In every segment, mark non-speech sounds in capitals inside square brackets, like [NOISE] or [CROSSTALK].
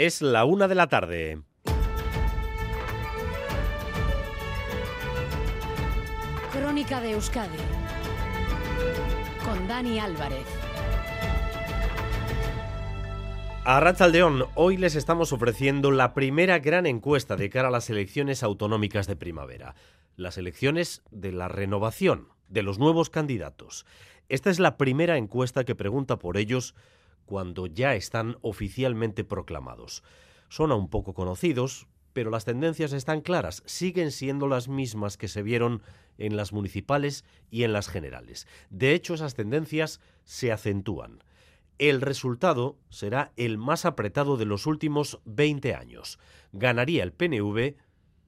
Es la una de la tarde. Crónica de Euskadi con Dani Álvarez. A Rachaldeón, hoy les estamos ofreciendo la primera gran encuesta de cara a las elecciones autonómicas de primavera. Las elecciones de la renovación, de los nuevos candidatos. Esta es la primera encuesta que pregunta por ellos cuando ya están oficialmente proclamados. Son aún poco conocidos, pero las tendencias están claras, siguen siendo las mismas que se vieron en las municipales y en las generales. De hecho, esas tendencias se acentúan. El resultado será el más apretado de los últimos 20 años. Ganaría el PNV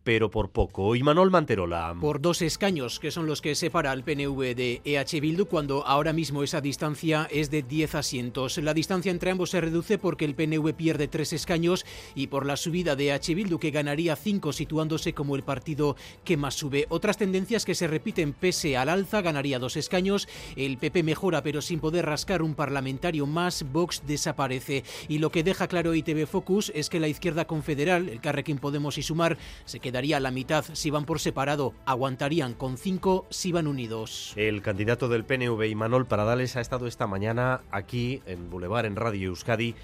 pero por poco. Y Manuel Manterola. Por dos escaños, que son los que separa al PNV de EH Bildu, cuando ahora mismo esa distancia es de 10 asientos. La distancia entre ambos se reduce porque el PNV pierde tres escaños y por la subida de EH Bildu, que ganaría cinco, situándose como el partido que más sube. Otras tendencias que se repiten pese al alza, ganaría dos escaños, el PP mejora pero sin poder rascar un parlamentario más, Vox desaparece. Y lo que deja claro ITV Focus es que la izquierda confederal, el Carrequín Podemos y Sumar, se queda daría la mitad si van por separado, aguantarían con cinco si van unidos. El candidato del PNV, Imanol Paradales, ha estado esta mañana aquí en Boulevard, en Radio Euskadi,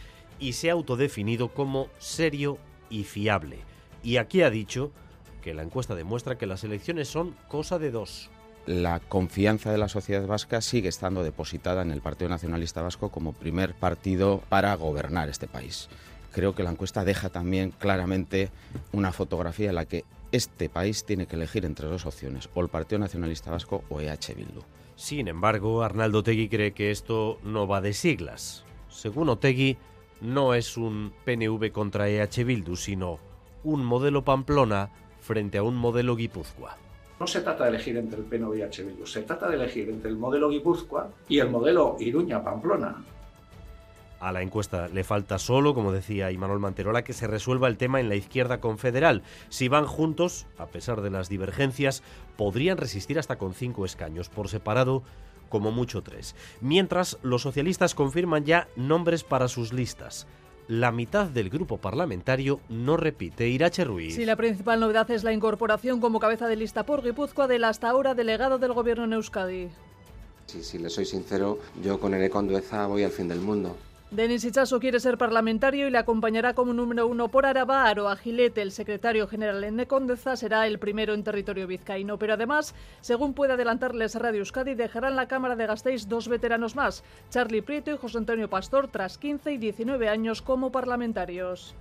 y se ha autodefinido como serio y fiable. Y aquí ha dicho que la encuesta demuestra que las elecciones son cosa de dos la confianza de la sociedad vasca sigue estando depositada en el Partido Nacionalista Vasco como primer partido para gobernar este país creo que la encuesta deja también claramente una fotografía en la que este país tiene que elegir entre dos opciones, o el Partido Nacionalista Vasco o EH Bildu. Sin embargo, Arnaldo Tegui cree que esto no va de siglas. Según Otegui, no es un PNV contra EH Bildu, sino un modelo Pamplona frente a un modelo Guipúzcoa. No se trata de elegir entre el PNV y EH Bildu, se trata de elegir entre el modelo Guipúzcoa y el modelo Iruña-Pamplona. A la encuesta le falta solo, como decía Imanol Manterola, que se resuelva el tema en la izquierda confederal. Si van juntos, a pesar de las divergencias, podrían resistir hasta con cinco escaños. Por separado, como mucho tres. Mientras, los socialistas confirman ya nombres para sus listas la mitad del grupo parlamentario no repite. Irache Ruiz. Sí, la principal novedad es la incorporación como cabeza de lista por Guipúzcoa del hasta ahora delegado del gobierno en Euskadi. Sí, si le soy sincero, yo con Ene Condueza voy al fin del mundo. Denis Ichazo quiere ser parlamentario y le acompañará como número uno por Araba. Aro Agilete, el secretario general en Necondeza, será el primero en territorio vizcaíno. Pero además, según puede adelantarles Radio Euskadi, dejarán la Cámara de Gasteiz dos veteranos más, Charlie Prieto y José Antonio Pastor, tras 15 y 19 años como parlamentarios.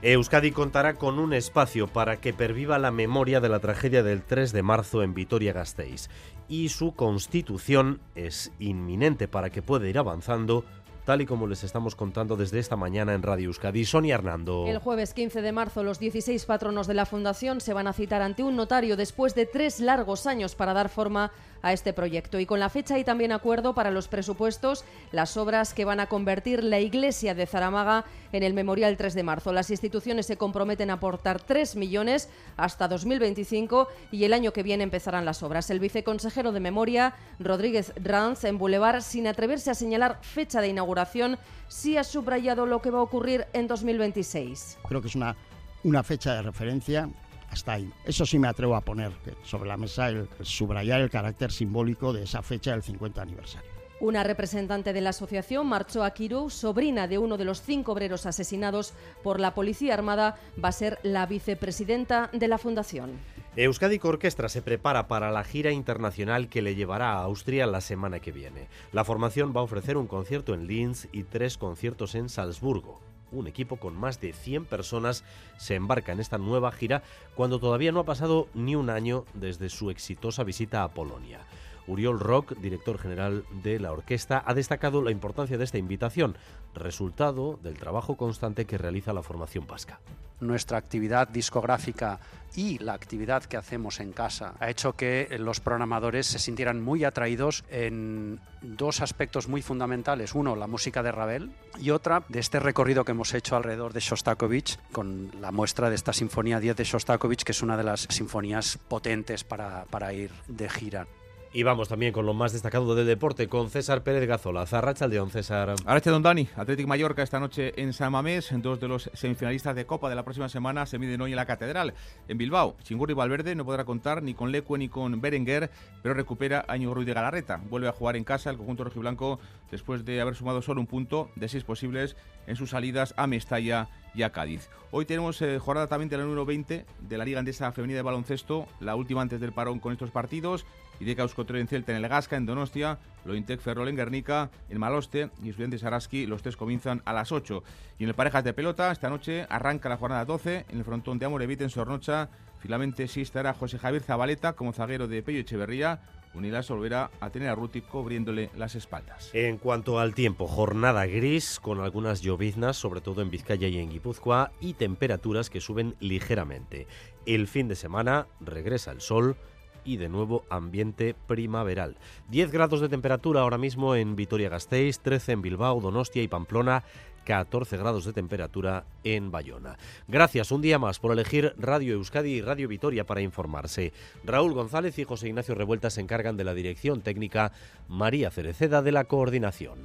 Euskadi contará con un espacio para que perviva la memoria de la tragedia del 3 de marzo en Vitoria-Gasteiz y su constitución es inminente para que pueda ir avanzando tal y como les estamos contando desde esta mañana en Radio Euskadi. Sonia Hernando. El jueves 15 de marzo, los 16 patronos de la Fundación se van a citar ante un notario después de tres largos años para dar forma a este proyecto. Y con la fecha y también acuerdo para los presupuestos, las obras que van a convertir la iglesia de Zaramaga en el Memorial 3 de marzo. Las instituciones se comprometen a aportar 3 millones hasta 2025 y el año que viene empezarán las obras. El viceconsejero de Memoria, Rodríguez Ranz, en Boulevard, sin atreverse a señalar fecha de inauguración, sí ha subrayado lo que va a ocurrir en 2026. Creo que es una, una fecha de referencia hasta ahí. Eso sí me atrevo a poner sobre la mesa, el, subrayar el carácter simbólico de esa fecha del 50 aniversario. Una representante de la asociación marchó a Kirou, sobrina de uno de los cinco obreros asesinados por la Policía Armada, va a ser la vicepresidenta de la Fundación. Euskadi Orquestra se prepara para la gira internacional que le llevará a Austria la semana que viene. La formación va a ofrecer un concierto en Linz y tres conciertos en Salzburgo un equipo con más de 100 personas se embarca en esta nueva gira cuando todavía no ha pasado ni un año desde su exitosa visita a Polonia. Uriol Rock, director general de la orquesta, ha destacado la importancia de esta invitación, resultado del trabajo constante que realiza la formación vasca. Nuestra actividad discográfica y la actividad que hacemos en casa ha hecho que los programadores se sintieran muy atraídos en dos aspectos muy fundamentales. Uno, la música de Ravel y otra, de este recorrido que hemos hecho alrededor de Shostakovich con la muestra de esta Sinfonía 10 de Shostakovich, que es una de las sinfonías potentes para, para ir de gira. Y vamos también con lo más destacado del deporte, con César Pérez Gazola. Zarracha León, César. Aracha Don Dani, Atlético Mallorca esta noche en San Mamés. Dos de los semifinalistas de Copa de la próxima semana se miden hoy en la Catedral. En Bilbao, Chingurri Valverde no podrá contar ni con Lecue ni con Berenguer, pero recupera a Ruiz de Galarreta. Vuelve a jugar en casa el conjunto rojiblanco después de haber sumado solo un punto de seis posibles en sus salidas a Mestalla y a Cádiz. Hoy tenemos eh, jornada también de la número 20 de la Liga Andesa Femenina de Baloncesto, la última antes del parón con estos partidos. Ideca Euskotren en Celta en el Gasca, en Donostia, Lointec Ferrol en Guernica, en Maloste y Estudiantes Araski. Los tres comienzan a las 8. Y en el Parejas de Pelota, esta noche arranca la jornada 12 en el frontón de Amorevit en Sornocha. Finalmente sí estará José Javier Zabaleta como zaguero de Pello Echeverría. Unidas volverá a tener a Ruti cubriéndole las espaldas. En cuanto al tiempo, jornada gris con algunas lloviznas, sobre todo en Vizcaya y en Guipúzcoa, y temperaturas que suben ligeramente. El fin de semana regresa el sol y de nuevo ambiente primaveral. 10 grados de temperatura ahora mismo en Vitoria-Gasteiz, 13 en Bilbao, Donostia y Pamplona, 14 grados de temperatura en Bayona. Gracias un día más por elegir Radio Euskadi y Radio Vitoria para informarse. Raúl González y José Ignacio Revuelta se encargan de la dirección técnica, María Cereceda de la coordinación.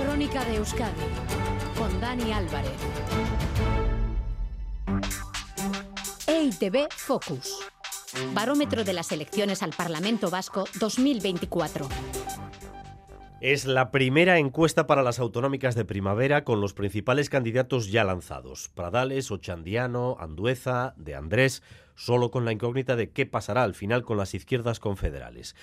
Crónica de Euskadi con Dani Álvarez. EITB Focus. Barómetro de las elecciones al Parlamento Vasco 2024. Es la primera encuesta para las autonómicas de primavera con los principales candidatos ya lanzados. Pradales, Ochandiano, Andueza, De Andrés, solo con la incógnita de qué pasará al final con las izquierdas confederales.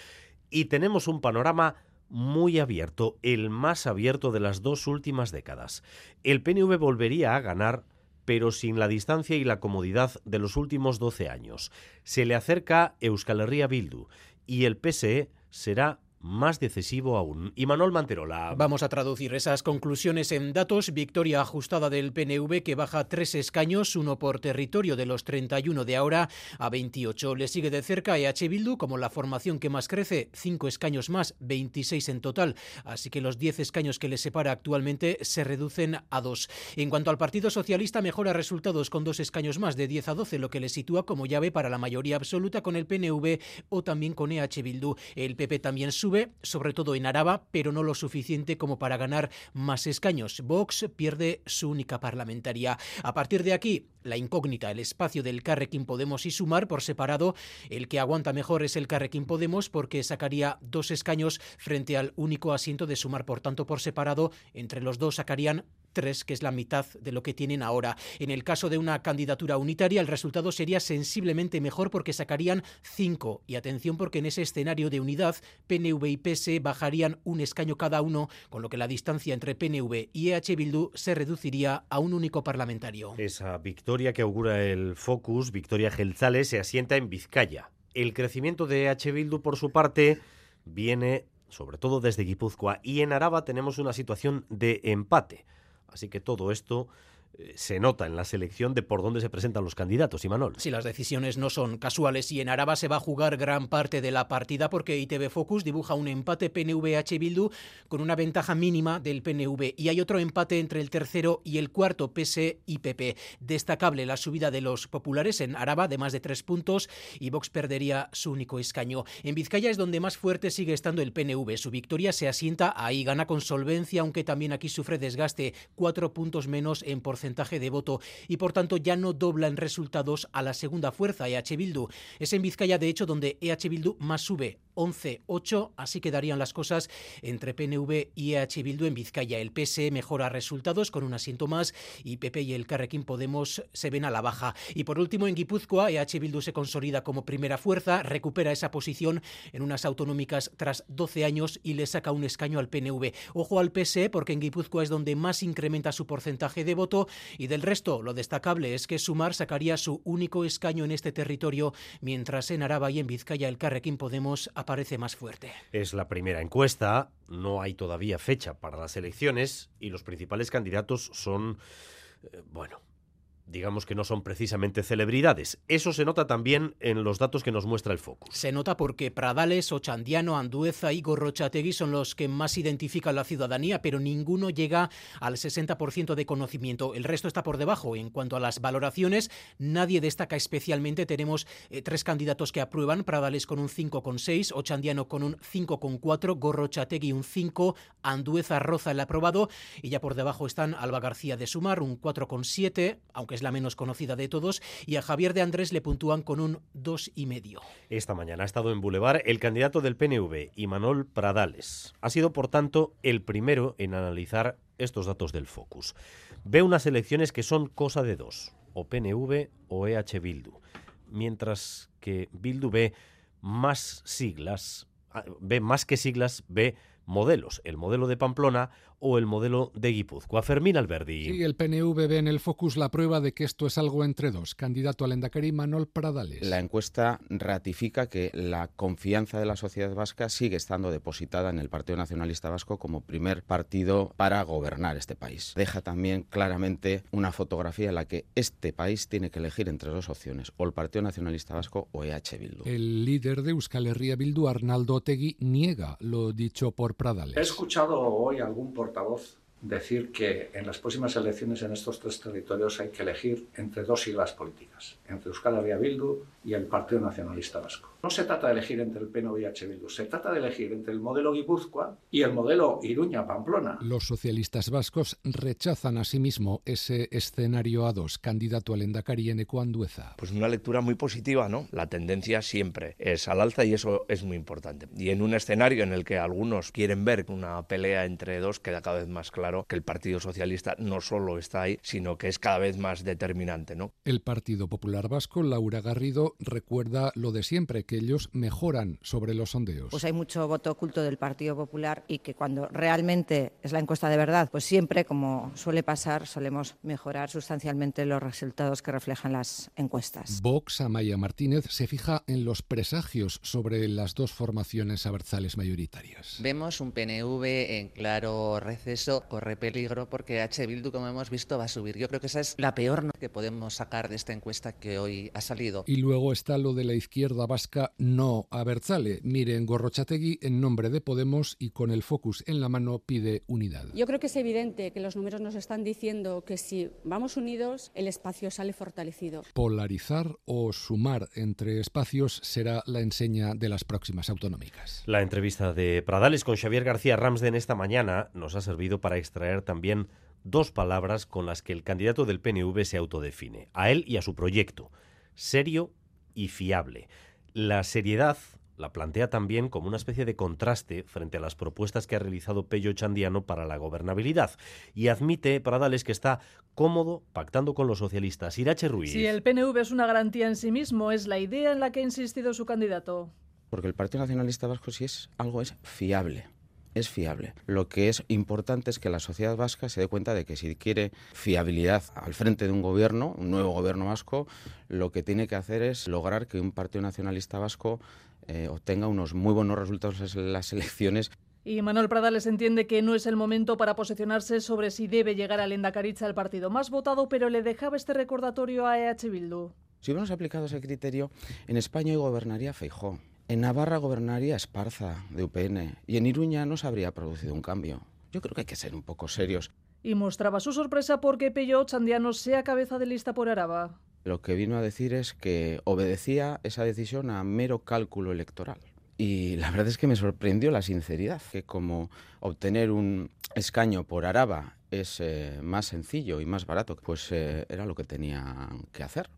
Y tenemos un panorama muy abierto, el más abierto de las dos últimas décadas. El PNV volvería a ganar pero sin la distancia y la comodidad de los últimos 12 años. Se le acerca Euskal Herria Bildu y el PSE será más decisivo aún. Y Manuel Manterola. Vamos a traducir esas conclusiones en datos. Victoria ajustada del PNV que baja tres escaños, uno por territorio de los 31 de ahora a 28. Le sigue de cerca EH Bildu como la formación que más crece, cinco escaños más, 26 en total. Así que los 10 escaños que le separa actualmente se reducen a dos. En cuanto al Partido Socialista, mejora resultados con dos escaños más, de 10 a 12, lo que le sitúa como llave para la mayoría absoluta con el PNV o también con EH Bildu. El PP también sube sobre todo en Araba, pero no lo suficiente como para ganar más escaños. Vox pierde su única parlamentaria. A partir de aquí, la incógnita, el espacio del Carrequín Podemos y Sumar por separado, el que aguanta mejor es el Carrequín Podemos porque sacaría dos escaños frente al único asiento de Sumar, por tanto, por separado, entre los dos sacarían tres, que es la mitad de lo que tienen ahora. En el caso de una candidatura unitaria, el resultado sería sensiblemente mejor porque sacarían cinco. Y atención porque en ese escenario de unidad, PNV y PS bajarían un escaño cada uno, con lo que la distancia entre PNV y EH Bildu se reduciría a un único parlamentario. Esa victoria que augura el Focus, Victoria Gelzales, se asienta en Vizcaya. El crecimiento de EH Bildu, por su parte, viene sobre todo desde Guipúzcoa y en Araba tenemos una situación de empate. Así que todo esto se nota en la selección de por dónde se presentan los candidatos, Imanol. Sí, las decisiones no son casuales y en Araba se va a jugar gran parte de la partida porque ITV Focus dibuja un empate PNV-H Bildu con una ventaja mínima del PNV y hay otro empate entre el tercero y el cuarto PS y PP. Destacable la subida de los populares en Araba de más de tres puntos y Vox perdería su único escaño. En Vizcaya es donde más fuerte sigue estando el PNV. Su victoria se asienta ahí, gana con solvencia, aunque también aquí sufre desgaste, cuatro puntos menos en porcentaje porcentaje de voto y por tanto ya no dobla en resultados a la segunda fuerza EH Bildu. Es en Vizcaya de hecho donde EH Bildu más sube 11-8, así quedarían las cosas entre PNV y EH Bildu en Vizcaya. El PSE mejora resultados con un asiento más y PP y el Carrequín Podemos se ven a la baja. Y por último, en Guipúzcoa, EH Bildu se consolida como primera fuerza, recupera esa posición en unas autonómicas tras 12 años y le saca un escaño al PNV. Ojo al PSE porque en Guipúzcoa es donde más incrementa su porcentaje de voto y del resto, lo destacable es que Sumar sacaría su único escaño en este territorio, mientras en Araba y en Vizcaya el Carrequín Podemos aparece más fuerte. Es la primera encuesta, no hay todavía fecha para las elecciones y los principales candidatos son, eh, bueno, digamos que no son precisamente celebridades. Eso se nota también en los datos que nos muestra el Focus. Se nota porque Pradales, Ochandiano, Andueza y Gorrochategui son los que más identifican la ciudadanía, pero ninguno llega al 60% de conocimiento. El resto está por debajo. En cuanto a las valoraciones, nadie destaca especialmente. Tenemos eh, tres candidatos que aprueban, Pradales con un 5,6, Ochandiano con un 5,4, Gorrochategui un 5, Andueza roza el aprobado y ya por debajo están Alba García de Sumar un 4,7, aunque la menos conocida de todos, y a Javier de Andrés le puntúan con un dos y medio. Esta mañana ha estado en Boulevard el candidato del PNV, Imanol Pradales. Ha sido, por tanto, el primero en analizar estos datos del Focus. Ve unas elecciones que son cosa de dos, o PNV o EH Bildu, mientras que Bildu ve más siglas, ah, ve más que siglas, ve modelos, el modelo de Pamplona o el modelo de Guipúzcoa. Fermín Alberdi. Sí, el PNV ve en el Focus la prueba de que esto es algo entre dos. Candidato al Endacari Manuel Pradales. La encuesta ratifica que la confianza de la sociedad vasca sigue estando depositada en el Partido Nacionalista Vasco como primer partido para gobernar este país. Deja también claramente una fotografía en la que este país tiene que elegir entre dos opciones, o el Partido Nacionalista Vasco o EH Bildu. El líder de Euskal Herria Bildu, Arnaldo Otegui, niega lo dicho por Pradales. He escuchado hoy algún decir que en las próximas elecciones en estos tres territorios hay que elegir entre dos siglas políticas, entre Euskal Herria Bildu y el Partido Nacionalista Vasco. No se trata de elegir entre el PNV y H. Bildu, se trata de elegir entre el modelo Guipúzcoa y el modelo Iruña-Pamplona. Los socialistas vascos rechazan asimismo ese escenario a dos, candidato al Endacari en Andueza. Pues una lectura muy positiva, ¿no? La tendencia siempre es al alza y eso es muy importante. Y en un escenario en el que algunos quieren ver una pelea entre dos, queda cada vez más claro que el Partido Socialista no solo está ahí, sino que es cada vez más determinante, ¿no? El Partido Popular Vasco, Laura Garrido, recuerda lo de siempre, que ellos mejoran sobre los sondeos. Pues hay mucho voto oculto del Partido Popular y que cuando realmente es la encuesta de verdad, pues siempre, como suele pasar, solemos mejorar sustancialmente los resultados que reflejan las encuestas. Vox, Amaya Martínez, se fija en los presagios sobre las dos formaciones abertzales mayoritarias. Vemos un PNV en claro receso, corre peligro porque H. Bildu, como hemos visto, va a subir. Yo creo que esa es la peor que podemos sacar de esta encuesta que hoy ha salido. Y luego está lo de la izquierda vasca no a Berzale. Miren, Gorrochategui en nombre de Podemos y con el focus en la mano pide unidad. Yo creo que es evidente que los números nos están diciendo que si vamos unidos, el espacio sale fortalecido. Polarizar o sumar entre espacios será la enseña de las próximas autonómicas. La entrevista de Pradales con Xavier García Ramsden esta mañana nos ha servido para extraer también dos palabras con las que el candidato del PNV se autodefine, a él y a su proyecto, serio y fiable. La seriedad la plantea también como una especie de contraste frente a las propuestas que ha realizado Pello Chandiano para la gobernabilidad y admite Pradales que está cómodo pactando con los socialistas. Irache Ruiz. Si el PNV es una garantía en sí mismo, es la idea en la que ha insistido su candidato. Porque el Partido Nacionalista Vasco si es algo es fiable es fiable. Lo que es importante es que la sociedad vasca se dé cuenta de que si quiere fiabilidad al frente de un gobierno, un nuevo gobierno vasco, lo que tiene que hacer es lograr que un partido nacionalista vasco eh, obtenga unos muy buenos resultados en las elecciones. Y Manuel Pradales entiende que no es el momento para posicionarse sobre si debe llegar al Endacaricha el partido más votado, pero le dejaba este recordatorio a EH Bildu. Si hubiéramos aplicado ese criterio, en España hoy gobernaría Feijó. En Navarra gobernaría Esparza, de UPN, y en Iruña no se habría producido un cambio. Yo creo que hay que ser un poco serios. Y mostraba su sorpresa porque Pello Chandiano sea cabeza de lista por Araba. Lo que vino a decir es que obedecía esa decisión a mero cálculo electoral. Y la verdad es que me sorprendió la sinceridad, que como obtener un escaño por Araba es eh, más sencillo y más barato, pues eh, era lo que tenía que hacer.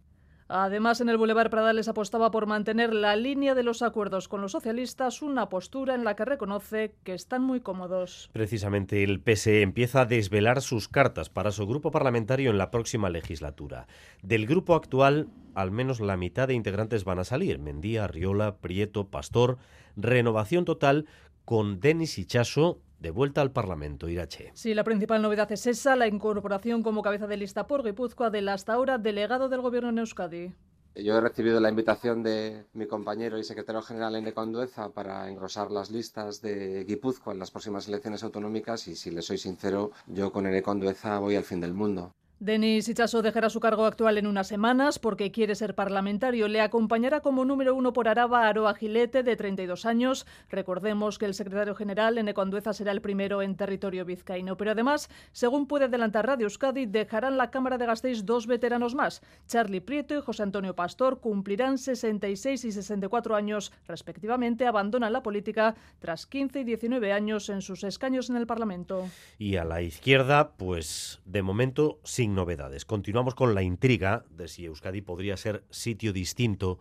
Además, en el Boulevard Pradales apostaba por mantener la línea de los acuerdos con los socialistas, una postura en la que reconoce que están muy cómodos. Precisamente el PSE empieza a desvelar sus cartas para su grupo parlamentario en la próxima legislatura. Del grupo actual, al menos la mitad de integrantes van a salir: Mendía, Riola, Prieto, Pastor. Renovación total con Denis Ichaso de vuelta al Parlamento, Irache. Sí, la principal novedad es esa, la incorporación como cabeza de lista por Guipúzcoa del hasta ahora delegado del Gobierno en Euskadi. Yo he recibido la invitación de mi compañero y secretario general en Condueza para engrosar las listas de Guipúzcoa en las próximas elecciones autonómicas y si le soy sincero, yo con Condueza voy al fin del mundo. Denis Ichaso dejará su cargo actual en unas semanas porque quiere ser parlamentario. Le acompañará como número uno por Araba Aroa Gilete, de 32 años. Recordemos que el secretario general en Econdueza será el primero en territorio vizcaíno. Pero además, según puede adelantar Radio Euskadi, dejarán la Cámara de Gasteiz dos veteranos más. Charlie Prieto y José Antonio Pastor cumplirán 66 y 64 años, respectivamente. Abandonan la política tras 15 y 19 años en sus escaños en el Parlamento. Y a la izquierda, pues de momento sin novedades. Continuamos con la intriga de si Euskadi podría ser sitio distinto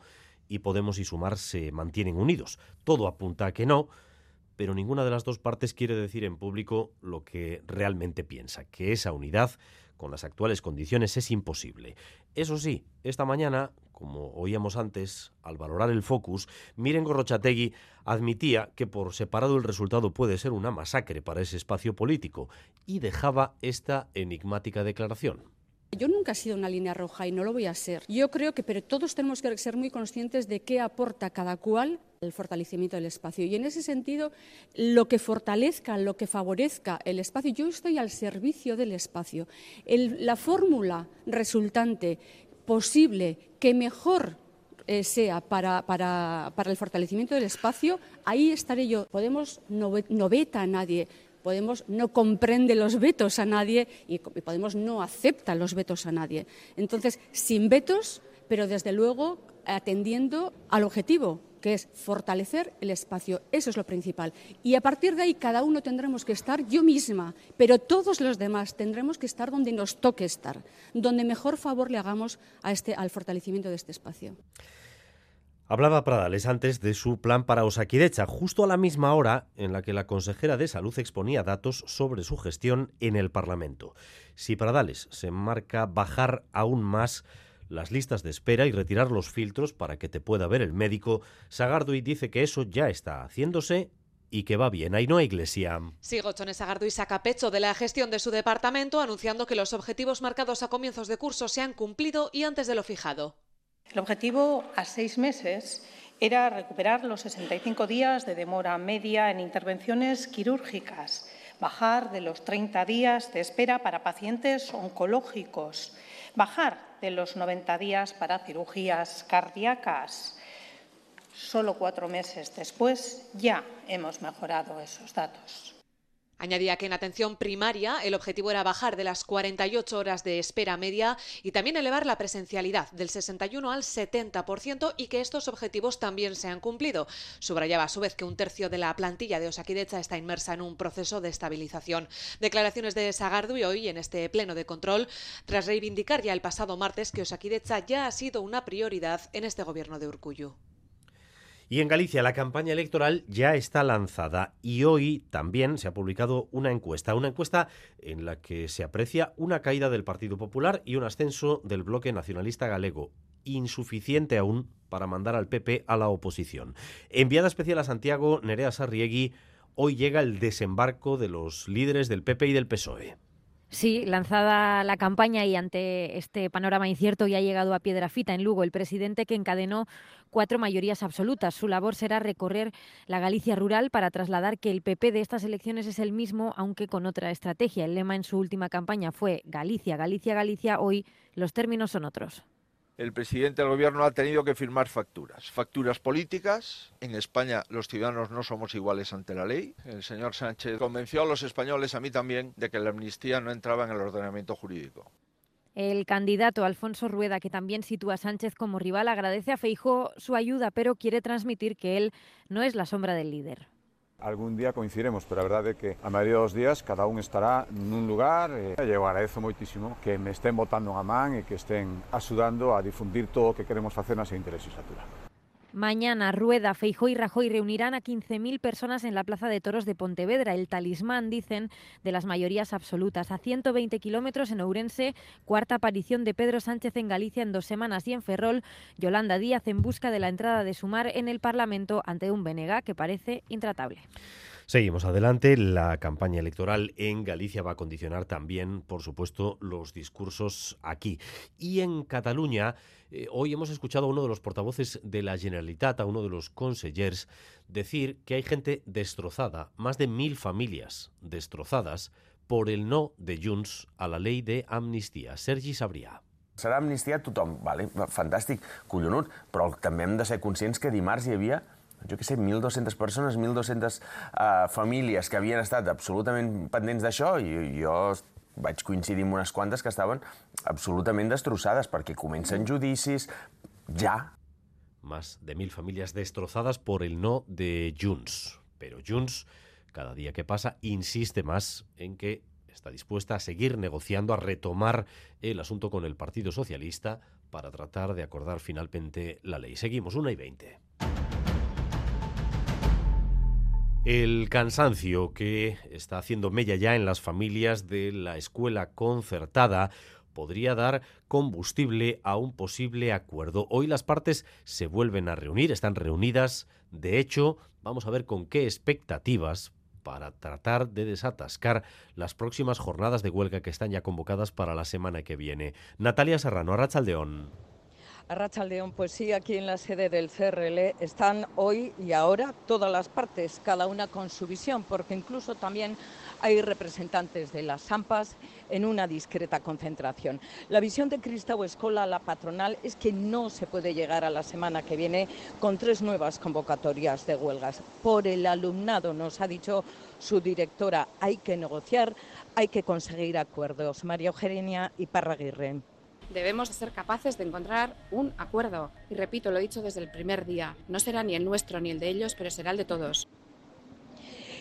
y Podemos y Sumar se mantienen unidos. Todo apunta a que no, pero ninguna de las dos partes quiere decir en público lo que realmente piensa, que esa unidad con las actuales condiciones es imposible. Eso sí, esta mañana, como oíamos antes, al valorar el focus, Miren Gorrochategui admitía que por separado el resultado puede ser una masacre para ese espacio político y dejaba esta enigmática declaración. Yo nunca he sido una línea roja y no lo voy a ser. Yo creo que pero todos tenemos que ser muy conscientes de qué aporta cada cual el fortalecimiento del espacio. Y en ese sentido, lo que fortalezca, lo que favorezca el espacio, yo estoy al servicio del espacio. la fórmula resultante posible que mejor eh, sea para, para, para, el fortalecimiento del espacio, ahí estaré yo. Podemos no, no veta a nadie, Podemos no comprende los vetos a nadie y Podemos no acepta los vetos a nadie. Entonces, sin vetos, pero desde luego atendiendo al objetivo, que es fortalecer el espacio. Eso es lo principal. Y a partir de ahí cada uno tendremos que estar, yo misma, pero todos los demás tendremos que estar donde nos toque estar, donde mejor favor le hagamos a este, al fortalecimiento de este espacio. Hablaba Pradales antes de su plan para Osakidecha, justo a la misma hora en la que la consejera de Salud exponía datos sobre su gestión en el Parlamento. Si Pradales se marca bajar aún más las listas de espera y retirar los filtros para que te pueda ver el médico, Sagardui dice que eso ya está haciéndose y que va bien. Ahí no hay iglesia. Sí, Gochones Sagardui saca pecho de la gestión de su departamento, anunciando que los objetivos marcados a comienzos de curso se han cumplido y antes de lo fijado. El objetivo a seis meses era recuperar los 65 días de demora media en intervenciones quirúrgicas, bajar de los 30 días de espera para pacientes oncológicos, bajar de los 90 días para cirugías cardíacas. Solo cuatro meses después ya hemos mejorado esos datos. Añadía que en atención primaria el objetivo era bajar de las 48 horas de espera media y también elevar la presencialidad del 61 al 70% y que estos objetivos también se han cumplido. Subrayaba a su vez que un tercio de la plantilla de Osakidecha está inmersa en un proceso de estabilización. Declaraciones de y hoy en este pleno de control tras reivindicar ya el pasado martes que Osakidecha ya ha sido una prioridad en este gobierno de Urcuyu. Y en Galicia la campaña electoral ya está lanzada y hoy también se ha publicado una encuesta, una encuesta en la que se aprecia una caída del Partido Popular y un ascenso del bloque nacionalista galego, insuficiente aún para mandar al PP a la oposición. Enviada especial a Santiago, Nerea Sarriegui, hoy llega el desembarco de los líderes del PP y del PSOE. Sí, lanzada la campaña y ante este panorama incierto ya ha llegado a piedra fita en Lugo el presidente que encadenó cuatro mayorías absolutas. Su labor será recorrer la Galicia rural para trasladar que el PP de estas elecciones es el mismo, aunque con otra estrategia. El lema en su última campaña fue Galicia, Galicia, Galicia. Hoy los términos son otros el presidente del gobierno ha tenido que firmar facturas. Facturas políticas. En España los ciudadanos no somos iguales ante la ley. El señor Sánchez convenció a los españoles, a mí también, de que la amnistía no entraba en el ordenamiento jurídico. El candidato Alfonso Rueda, que también sitúa a Sánchez como rival, agradece a Feijó su ayuda, pero quiere transmitir que él no es la sombra del líder algún día coincidiremos, pero a verdade é que a maioría dos días cada un estará nun lugar eh, e eu agradezo moitísimo que me estén botando a man e que estén axudando a difundir todo o que queremos facer na seguinte legislatura. Mañana Rueda, Feijó y Rajoy reunirán a 15.000 personas en la Plaza de Toros de Pontevedra, el talismán, dicen, de las mayorías absolutas. A 120 kilómetros en Ourense, cuarta aparición de Pedro Sánchez en Galicia en dos semanas y en Ferrol, Yolanda Díaz en busca de la entrada de Sumar en el Parlamento ante un Benega que parece intratable. Seguimos adelante. La campaña electoral en Galicia va a condicionar también, por supuesto, los discursos aquí. Y en Cataluña, eh, hoy hemos escuchado a uno de los portavoces de la Generalitat, a uno de los consellers, decir que hay gente destrozada, más de mil familias destrozadas por el no de Junts a la ley de amnistía. Sergi Sabria. Serà amnistia a tothom, vale? fantàstic, collonut, però també de ser que dimarts hi havia jo què sé, 1.200 persones, 1.200 uh, famílies que havien estat absolutament pendents d'això i jo vaig coincidir amb unes quantes que estaven absolutament destrossades perquè comencen judicis ja. Más de mil familias destrozadas por el no de Junts. Pero Junts, cada día que pasa, insiste más en que está dispuesta a seguir negociando, a retomar el asunto con el Partido Socialista para tratar de acordar finalmente la ley. Seguimos, una y veinte. El cansancio que está haciendo mella ya en las familias de la escuela concertada podría dar combustible a un posible acuerdo. Hoy las partes se vuelven a reunir, están reunidas. De hecho, vamos a ver con qué expectativas para tratar de desatascar las próximas jornadas de huelga que están ya convocadas para la semana que viene. Natalia Serrano, Arrachaldeón. A León, pues sí, aquí en la sede del CRL están hoy y ahora todas las partes, cada una con su visión, porque incluso también hay representantes de las AMPAs en una discreta concentración. La visión de Cristau Escola, la patronal, es que no se puede llegar a la semana que viene con tres nuevas convocatorias de huelgas. Por el alumnado, nos ha dicho su directora, hay que negociar, hay que conseguir acuerdos. María Eugenia y Parraguirre debemos de ser capaces de encontrar un acuerdo. Y repito, lo he dicho desde el primer día, no será ni el nuestro ni el de ellos, pero será el de todos.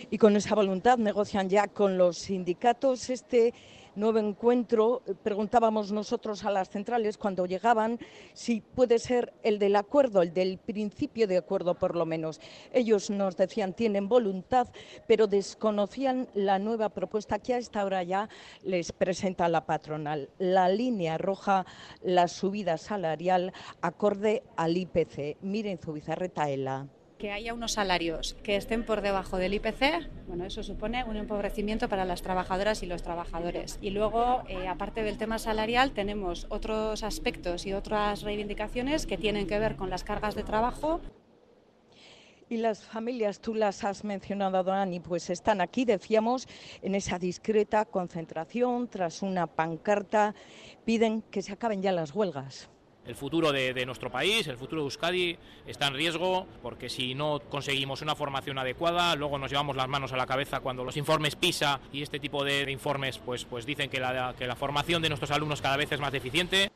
Y con esa voluntad negocian ya con los sindicatos este nuevo encuentro, eh, preguntábamos nosotros a las centrales cuando llegaban si puede ser el del acuerdo, el del principio de acuerdo por lo menos. Ellos nos decían tienen voluntad, pero desconocían la nueva propuesta que a esta hora ya les presenta la patronal. La línea roja, la subida salarial acorde al IPC. Miren Zubizarreta Ela que haya unos salarios que estén por debajo del IPC, bueno, eso supone un empobrecimiento para las trabajadoras y los trabajadores. Y luego, eh, aparte del tema salarial, tenemos otros aspectos y otras reivindicaciones que tienen que ver con las cargas de trabajo. Y las familias, tú las has mencionado, Dani, pues están aquí, decíamos, en esa discreta concentración, tras una pancarta, piden que se acaben ya las huelgas. El futuro de, nuestro país, el futuro de Euskadi está en riesgo porque si no conseguimos una formación adecuada, luego nos llevamos las manos a la cabeza cuando los informes PISA y este tipo de, informes pues, pues dicen que la, que la formación de nuestros alumnos cada vez es más deficiente.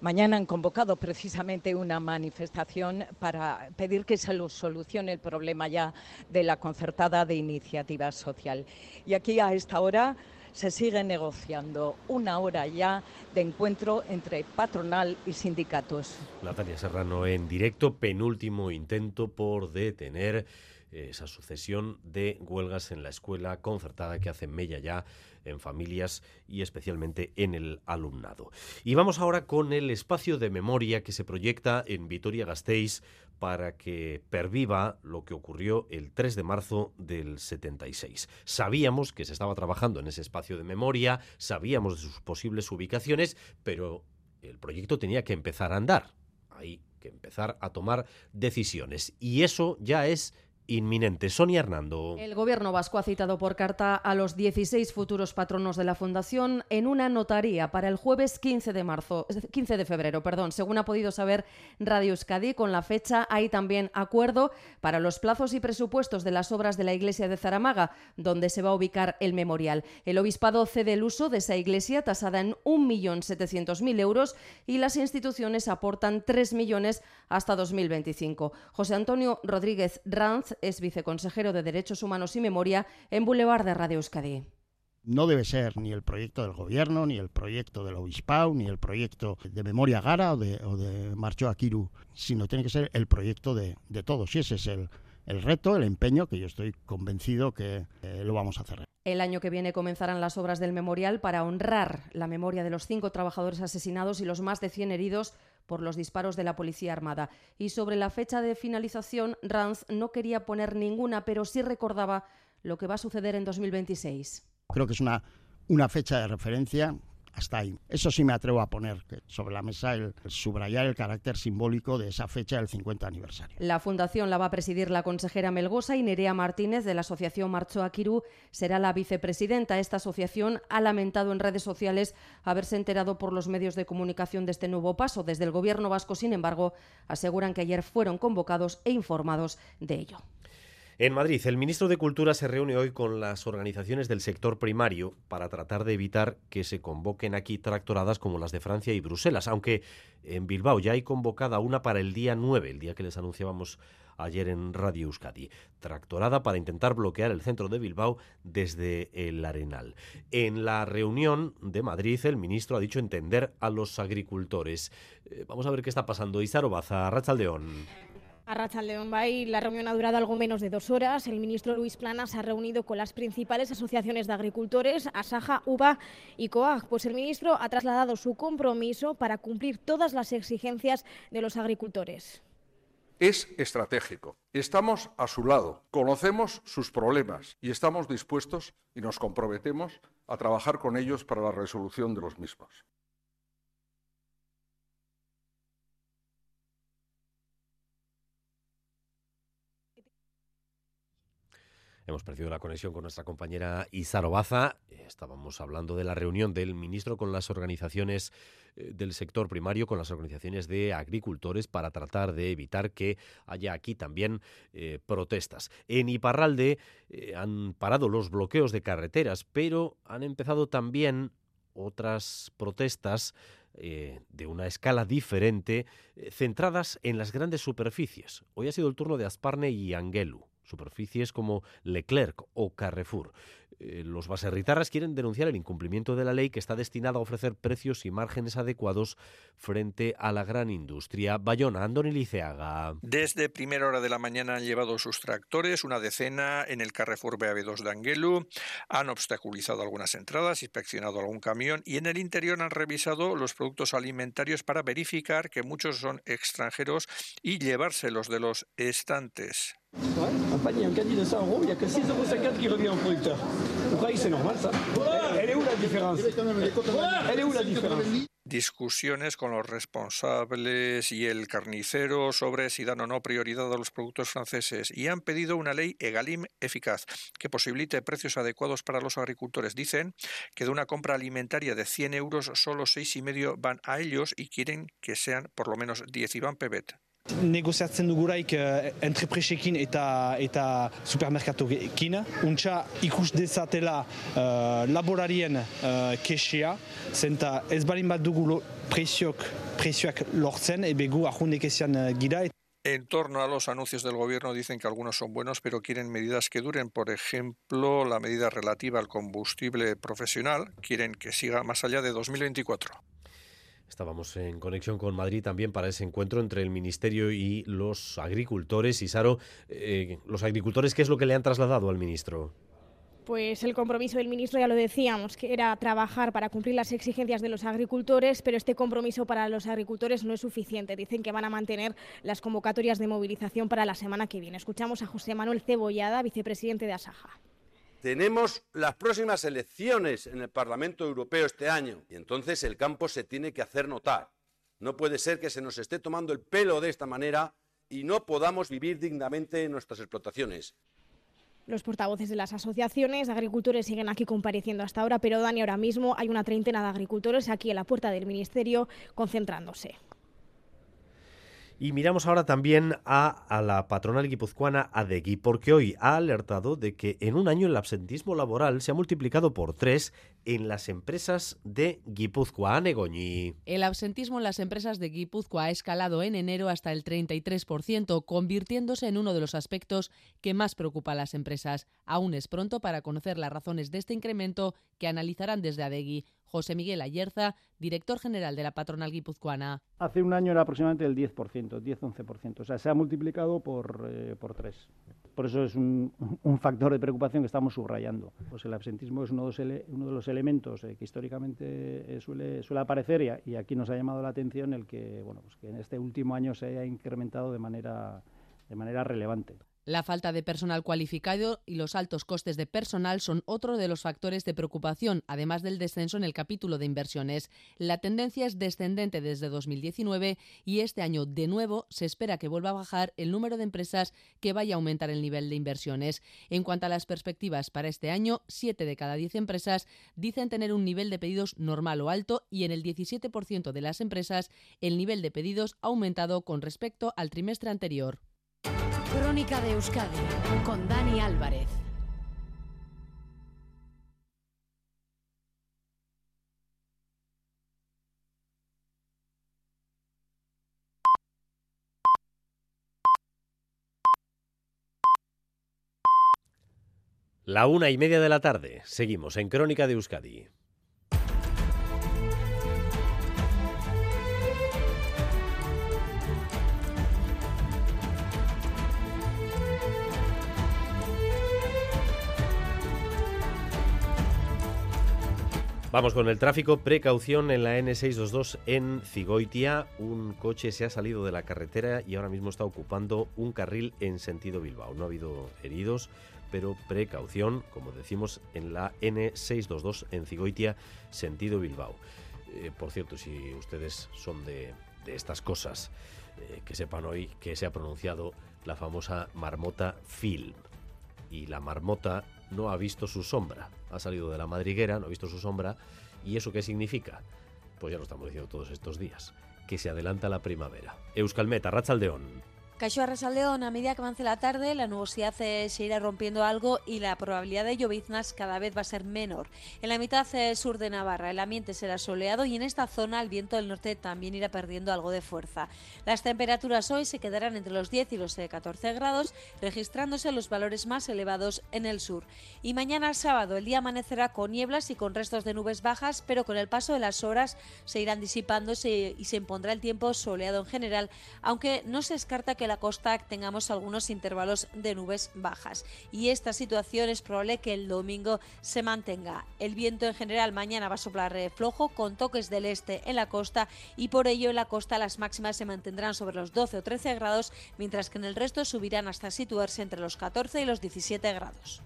Mañana han convocado precisamente una manifestación para pedir que se solucione el problema ya de la concertada de iniciativa social. Y aquí a esta hora se sigue negociando una hora ya de encuentro entre patronal y sindicatos. Natalia Serrano en directo, penúltimo intento por detener esa sucesión de huelgas en la escuela concertada que hace mella ya en familias y especialmente en el alumnado. Y vamos ahora con el espacio de memoria que se proyecta en Vitoria-Gasteiz para que perviva lo que ocurrió el 3 de marzo del 76. Sabíamos que se estaba trabajando en ese espacio de memoria, sabíamos de sus posibles ubicaciones, pero el proyecto tenía que empezar a andar. Hay que empezar a tomar decisiones. Y eso ya es inminente. Sonia Hernando. El gobierno vasco ha citado por carta a los 16 futuros patronos de la fundación en una notaría para el jueves 15 de marzo, 15 de febrero, perdón, según ha podido saber Radio Euskadi, con la fecha hay también acuerdo para los plazos y presupuestos de las obras de la iglesia de Zaramaga, donde se va a ubicar el memorial. El obispado cede el uso de esa iglesia tasada en 1.700.000 euros y las instituciones aportan 3 millones hasta 2025. José Antonio Rodríguez Ranz es viceconsejero de Derechos Humanos y Memoria en Boulevard de Radio Euskadi no debe ser ni el proyecto del gobierno, ni el proyecto del obispado, ni el proyecto de Memoria Gara o de, o de Marcho Akiru, sino tiene que ser el proyecto de, todos. Y ese es el, reto, el empeño, que yo estoy convencido que eh, lo vamos a hacer. El año que viene comenzarán las obras del memorial para honrar la memoria de los cinco trabajadores asesinados y los más de 100 heridos por los disparos de la Policía Armada. Y sobre la fecha de finalización, Ranz no quería poner ninguna, pero sí recordaba lo que va a suceder en 2026. Creo que es una, una fecha de referencia hasta ahí. Eso sí me atrevo a poner sobre la mesa el, subrayar el carácter simbólico de esa fecha del 50 aniversario. La fundación la va a presidir la consejera Melgosa y Nerea Martínez de la asociación Marcho Aquirú será la vicepresidenta. Esta asociación ha lamentado en redes sociales haberse enterado por los medios de comunicación de este nuevo paso. Desde el gobierno vasco, sin embargo, aseguran que ayer fueron convocados e informados de ello. En Madrid, el ministro de Cultura se reúne hoy con las organizaciones del sector primario para tratar de evitar que se convoquen aquí tractoradas como las de Francia y Bruselas, aunque en Bilbao ya hay convocada una para el día 9, el día que les anunciábamos ayer en Radio Euskadi. Tractorada para intentar bloquear el centro de Bilbao desde el Arenal. En la reunión de Madrid, el ministro ha dicho entender a los agricultores. Eh, vamos a ver qué está pasando. Isaro Baza. A Bay, la reunión ha durado algo menos de dos horas. El ministro Luis Planas ha reunido con las principales asociaciones de agricultores, Asaja, UBA y COAG. Pues el ministro ha trasladado su compromiso para cumplir todas las exigencias de los agricultores. Es estratégico. Estamos a su lado, conocemos sus problemas y estamos dispuestos y nos comprometemos a trabajar con ellos para la resolución de los mismos. Hemos perdido la conexión con nuestra compañera Isaro Baza. Estábamos hablando de la reunión del ministro con las organizaciones eh, del sector primario, con las organizaciones de agricultores, para tratar de evitar que haya aquí también eh, protestas. En Iparralde eh, han parado los bloqueos de carreteras, pero han empezado también otras protestas de una escala diferente, centradas en las grandes superficies. Hoy ha sido el turno de Asparne y Angelu superficies como Leclerc o Carrefour. Eh, los baserritarras quieren denunciar el incumplimiento de la ley que está destinada a ofrecer precios y márgenes adecuados frente a la gran industria. Bayona, Andoni Liceaga. Desde primera hora de la mañana han llevado sus tractores, una decena en el Carrefour BAB2 de Anguelu, han obstaculizado algunas entradas, inspeccionado algún camión y en el interior han revisado los productos alimentarios para verificar que muchos son extranjeros y llevárselos de los estantes. Ouais, un panier, un caddie de 100 euros, il n'y a que 6,50 euros qui revient au producteur. Pour c'est normal ça. Elle est où la différence Elle est où la différence discusiones con los responsables y el carnicero sobre si dan o no prioridad a los productos franceses y han pedido una ley EGalim eficaz que posibilite precios adecuados para los agricultores. Dicen que de una compra alimentaria de 100 euros solo seis y medio van a ellos y quieren que sean por lo menos 10 Iván Pebet. Negoziatzen duguraik uh, entrepresekin eta, eta supermerkatoekin. Untxa ikus dezatela uh, laborarien uh, kesea, zenta ez balin bat dugu prezioak, prezioak lortzen, ebegu ahundek ezian gira. En torno a los anuncios del Gobierno dicen que algunos son buenos, pero quieren medidas que duren. Por ejemplo, la medida relativa al combustible profesional. Quieren que siga más allá de 2024. Estábamos en conexión con Madrid también para ese encuentro entre el Ministerio y los agricultores. Y Saro, eh, los agricultores, ¿qué es lo que le han trasladado al ministro? Pues el compromiso del ministro ya lo decíamos, que era trabajar para cumplir las exigencias de los agricultores, pero este compromiso para los agricultores no es suficiente. Dicen que van a mantener las convocatorias de movilización para la semana que viene. Escuchamos a José Manuel Cebollada, vicepresidente de Asaja. Tenemos las próximas elecciones en el Parlamento Europeo este año y entonces el campo se tiene que hacer notar. No puede ser que se nos esté tomando el pelo de esta manera y no podamos vivir dignamente en nuestras explotaciones. Los portavoces de las asociaciones de agricultores siguen aquí compareciendo hasta ahora, pero Dani, ahora mismo hay una treintena de agricultores aquí en la puerta del Ministerio concentrándose. Y miramos ahora también a, la patronal guipuzcoana ADEGI, porque hoy ha alertado de que en un año el absentismo laboral se ha multiplicado por tres en las empresas de Guipúzcoa. Negoñi. El absentismo en las empresas de Guipúzcoa ha escalado en enero hasta el 33%, convirtiéndose en uno de los aspectos que más preocupa a las empresas. Aún es pronto para conocer las razones de este incremento que analizarán desde ADEGI. José Miguel Ayerza, director general de la patronal guipuzcoana. Hace un año era aproximadamente el 10%, 10-11%, o sea, se ha multiplicado por, eh, por tres. Por eso es un, factor de preocupación que estamos subrayando. Pues el absentismo es uno de los, elementos eh, que históricamente eh, suele, suele aparecer y, aquí nos ha llamado la atención el que, bueno, pues que en este último año se haya incrementado de manera, de manera relevante. La falta de personal cualificado y los altos costes de personal son otro de los factores de preocupación, además del descenso en el capítulo de inversiones. La tendencia es descendente desde 2019 y este año, de nuevo, se espera que vuelva a bajar el número de empresas que vaya a aumentar el nivel de inversiones. En cuanto a las perspectivas para este año, 7 de cada 10 empresas dicen tener un nivel de pedidos normal o alto y en el 17% de las empresas el nivel de pedidos ha aumentado con respecto al trimestre anterior. Crónica de Euskadi con Dani Álvarez. La una y media de la tarde. Seguimos en Crónica de Euskadi. Vamos con el tráfico. Precaución en la N622 en Cigoitia. Un coche se ha salido de la carretera y ahora mismo está ocupando un carril en sentido Bilbao. No ha habido heridos, pero precaución, como decimos, en la N622 en Cigoitia, sentido Bilbao. Eh, por cierto, si ustedes son de, de estas cosas, eh, que sepan hoy que se ha pronunciado la famosa marmota film. Y la marmota no ha visto su sombra. Ha salido de la madriguera, no ha visto su sombra. ¿Y eso qué significa? Pues ya lo estamos diciendo todos estos días. Que se adelanta la primavera. Euskalmeta, Rachaldeón. Caixo Arrasaldeón, a medida que avance la tarde, la nubosidad eh, se irá rompiendo algo y la probabilidad de lloviznas cada vez va a ser menor. En la mitad eh, sur de Navarra el ambiente será soleado y en esta zona el viento del norte también irá perdiendo algo de fuerza. Las temperaturas hoy se quedarán entre los 10 y los 14 eh, grados, registrándose los valores más elevados en el sur. Y mañana sábado el día amanecerá con nieblas y con restos de nubes bajas, pero con el paso de las horas se irán disipándose y se impondrá el tiempo soleado en general, aunque no se descarta que la costa tengamos algunos intervalos de nubes bajas. Y esta situación es probable que el domingo se mantenga. El viento en general mañana va a soplar flojo con toques del este en la costa y por ello en la costa las máximas se mantendrán sobre los 12 o 13 grados, mientras que en el resto subirán hasta situarse entre los 14 y los 17 grados.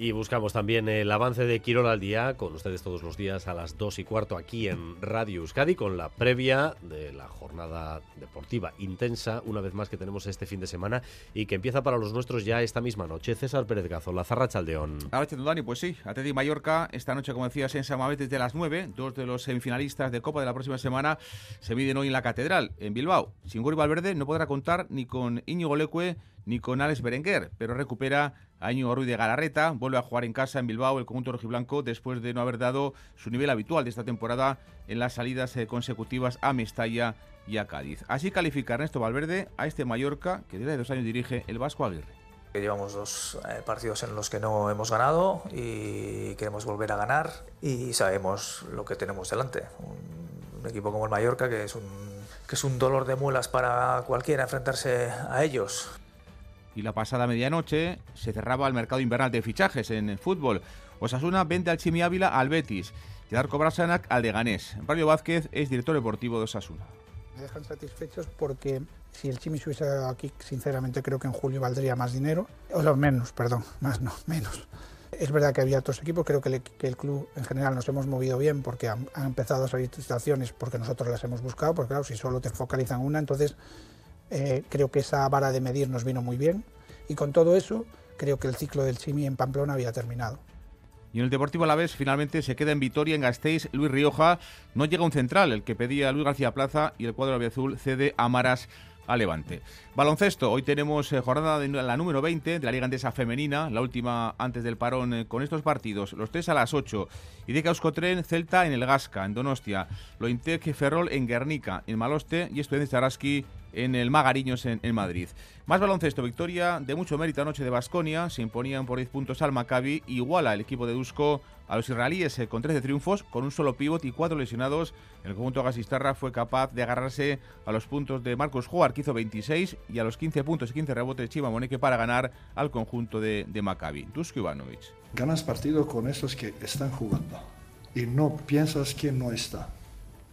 Y buscamos también el avance de Quirol al día, con ustedes todos los días a las 2 y cuarto aquí en Radio Euskadi, con la previa de la jornada deportiva intensa, una vez más que tenemos este fin de semana y que empieza para los nuestros ya esta misma noche. César Pérez Gazo, la Zarra Chaldeón. Dani, pues sí, Atleti Mallorca, esta noche, como decías, en San desde las 9, dos de los semifinalistas de Copa de la próxima semana se miden hoy en la Catedral, en Bilbao. Sin Guri Valverde no podrá contar ni con Íñigo Leque ni con Alex Berenguer, pero recupera a Íñigo Ruiz de Galarreta, vuelve a jugar en casa en Bilbao el conjunto rojiblanco después de no haber dado su nivel habitual de esta temporada en las salidas eh, consecutivas a Mestalla y a Cádiz. Así califica Ernesto Valverde a este Mallorca que desde dos años dirige el Vasco Aguirre. Llevamos dos eh, partidos en los que no hemos ganado y queremos volver a ganar y sabemos lo que tenemos delante. Un equipo como el Mallorca que es un, que es un dolor de muelas para cualquiera enfrentarse a ellos y la pasada medianoche se cerraba el mercado invernal de fichajes en el fútbol. Osasuna vende al Chimi Ávila al Betis y Darko Brasanac al Leganés. Radio Vázquez es director deportivo de Osasuna. Me dejan satisfechos porque si el Chimi estuviese aquí, sinceramente creo que en julio valdría más dinero. O sea, menos, perdón, más no, menos. Es verdad que había otros equipos, creo que, el club en general nos hemos movido bien porque han, han empezado a salir situaciones porque nosotros las hemos buscado, porque claro, si solo te focalizan una, entonces eh, creo que esa vara de medir nos vino muy bien y con todo eso creo que el ciclo del Chimi en Pamplona había terminado. Y en el Deportivo Alavés finalmente se queda en Vitoria, en Gasteiz, Luis Rioja. No llega un central, el que pedía Luis García Plaza y el cuadro azul cede a Maras a Levante. Baloncesto, hoy tenemos eh, jornada de la número 20 de la Liga Andesa Femenina, la última antes del parón eh, con estos partidos, los tres a las 8. Y de Celta en el Gasca, en Donostia, Lointec Ferrol en Guernica, en Maloste y Estudiantes Araski en el Magariños en, Madrid. Más baloncesto, victoria de mucho mérito anoche de Basconia, se imponían por 10 puntos al Maccabi, iguala el equipo de Dusko a los israelíes eh, con 13 triunfos, con un solo pívot y cuatro lesionados. El conjunto gasistarra fue capaz de agarrarse a los puntos de Marcos Juar, que hizo 26, y a los 15 puntos y 15 rebotes Chiva Moneque para ganar al conjunto de, de Maccabi. Dusko Ivanovic. Ganas partido con esos que están jugando y no piensas que no está.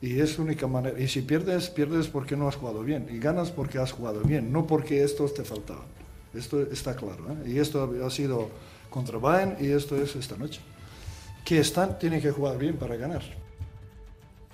Y es única manera. Y si pierdes, pierdes porque no has jugado bien. Y ganas porque has jugado bien, no porque estos te faltaban. Esto está claro. ¿eh? Y esto ha sido contra Bayern y esto es esta noche. Que están, tienen que jugar bien para ganar.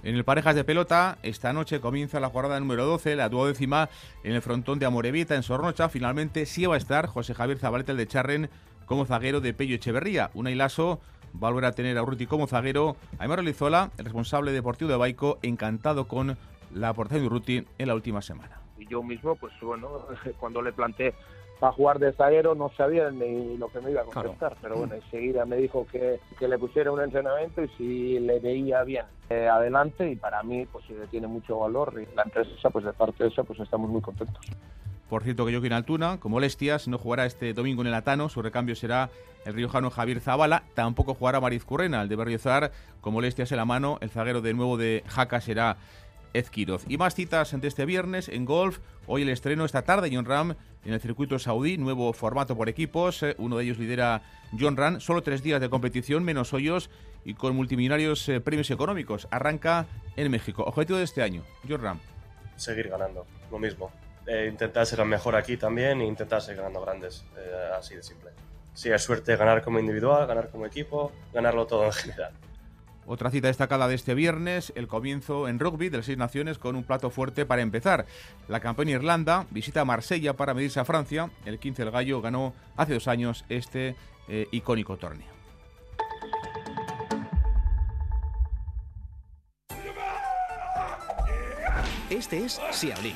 En el Parejas de Pelota, esta noche comienza la jornada número 12, la duodécima en el frontón de Amorevita, en Sornocha. Finalmente sí va a estar José Javier Zabaleta, el de Charren, como zaguero de Pello Echeverría. Una Lasso va a volver a tener a Urruti como zaguero. Aymar Lizola, el responsable deportivo de Baico, encantado con la aportación de Urruti en la última semana. Y yo mismo, pues bueno, [LAUGHS] cuando le planteé para jugar de zaguero no sabía ni lo que me iba a contestar, pero bueno, enseguida me dijo que, que, le pusiera un entrenamiento y si le veía bien eh, adelante y para mí pues tiene mucho valor y la empresa pues de parte de eso pues estamos muy contentos. Por cierto que Joaquín Altuna, con molestias, no jugará este domingo en el Atano. Su recambio será el riojano Javier Zavala. Tampoco jugará Mariz Currena, el de Berriozar. Con molestias en la mano, el zaguero de nuevo de Jaca será Ezquiroz. Y más citas ante este viernes en golf. Hoy el estreno esta tarde John Ram en el circuito saudí, nuevo formato por equipos. Eh, uno de ellos lidera John Ram. Solo tres días de competición, menos hoyos y con multimillonarios eh, premios económicos. Arranca en México. Objetivo de este año, John Ram. Seguir ganando, lo mismo. Eh, intentar ser el mejor aquí también e intentar seguir ganando grandes. así de simple. Si es suerte ganar como individual, ganar como equipo, ganarlo todo en general. Otra cita destacada de este viernes, el comienzo en rugby de las Seis Naciones con un plato fuerte para empezar. La campeona Irlanda visita Marsella para medirse a Francia. El 15 el Gallo ganó hace dos años este eh, icónico torneo. Este es Xiaolin,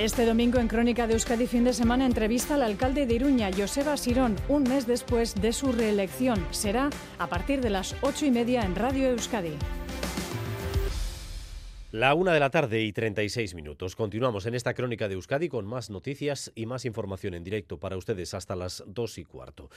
Este domingo en Crónica de Euskadi fin de semana entrevista al alcalde de Iruña, Joseba Sirón, un mes después de su reelección. Será a partir de las ocho y media en Radio Euskadi. La una de la tarde y 36 minutos. Continuamos en esta crónica de Euskadi con más noticias y más información en directo para ustedes hasta las dos y cuarto.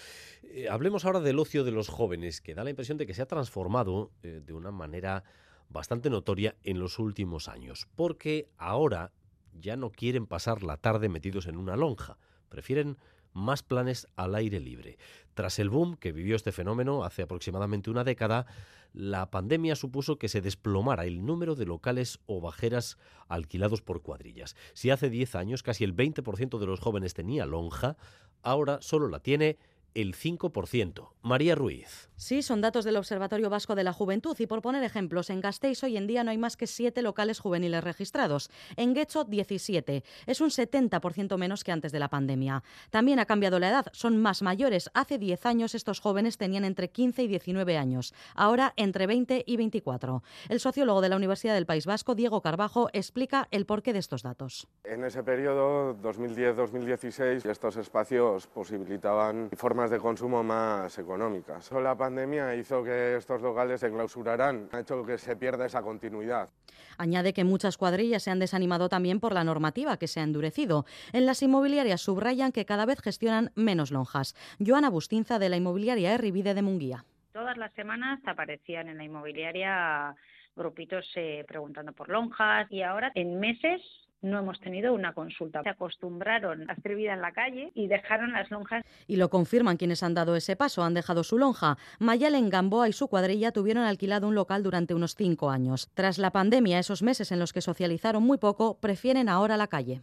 Eh, hablemos ahora del ocio de los jóvenes, que da la impresión de que se ha transformado eh, de una manera bastante notoria en los últimos años, porque ahora ya no quieren pasar la tarde metidos en una lonja, prefieren más planes al aire libre. Tras el boom que vivió este fenómeno hace aproximadamente una década, la pandemia supuso que se desplomara el número de locales o bajeras alquilados por cuadrillas. Si hace 10 años casi el 20% de los jóvenes tenía lonja, ahora solo la tiene el 5%. María Ruiz. Sí, son datos del Observatorio Vasco de la Juventud y por poner ejemplos, en Gasteiz hoy en día no hay más que siete locales juveniles registrados. En Guecho, 17. Es un 70% menos que antes de la pandemia. También ha cambiado la edad, son más mayores. Hace 10 años estos jóvenes tenían entre 15 y 19 años, ahora entre 20 y 24. El sociólogo de la Universidad del País Vasco, Diego Carbajo, explica el porqué de estos datos. En ese periodo, 2010-2016, estos espacios posibilitaban formas de consumo más económicas. La pandemia hizo que estos locales se clausuraran, ha hecho que se pierda esa continuidad. Añade que muchas cuadrillas se han desanimado también por la normativa que se ha endurecido. En las inmobiliarias subrayan que cada vez gestionan menos lonjas. Joana Bustinza de la inmobiliaria Erribide de Munguía. Todas las semanas aparecían en la inmobiliaria grupitos eh, preguntando por lonjas y ahora en meses no hemos tenido una consulta. Se acostumbraron a hacer vida en la calle y dejaron las lonjas. Y lo confirman quienes han dado ese paso, han dejado su lonja. Mayal en Gamboa y su cuadrilla tuvieron alquilado un local durante unos cinco años. Tras la pandemia, esos meses en los que socializaron muy poco, prefieren ahora la calle.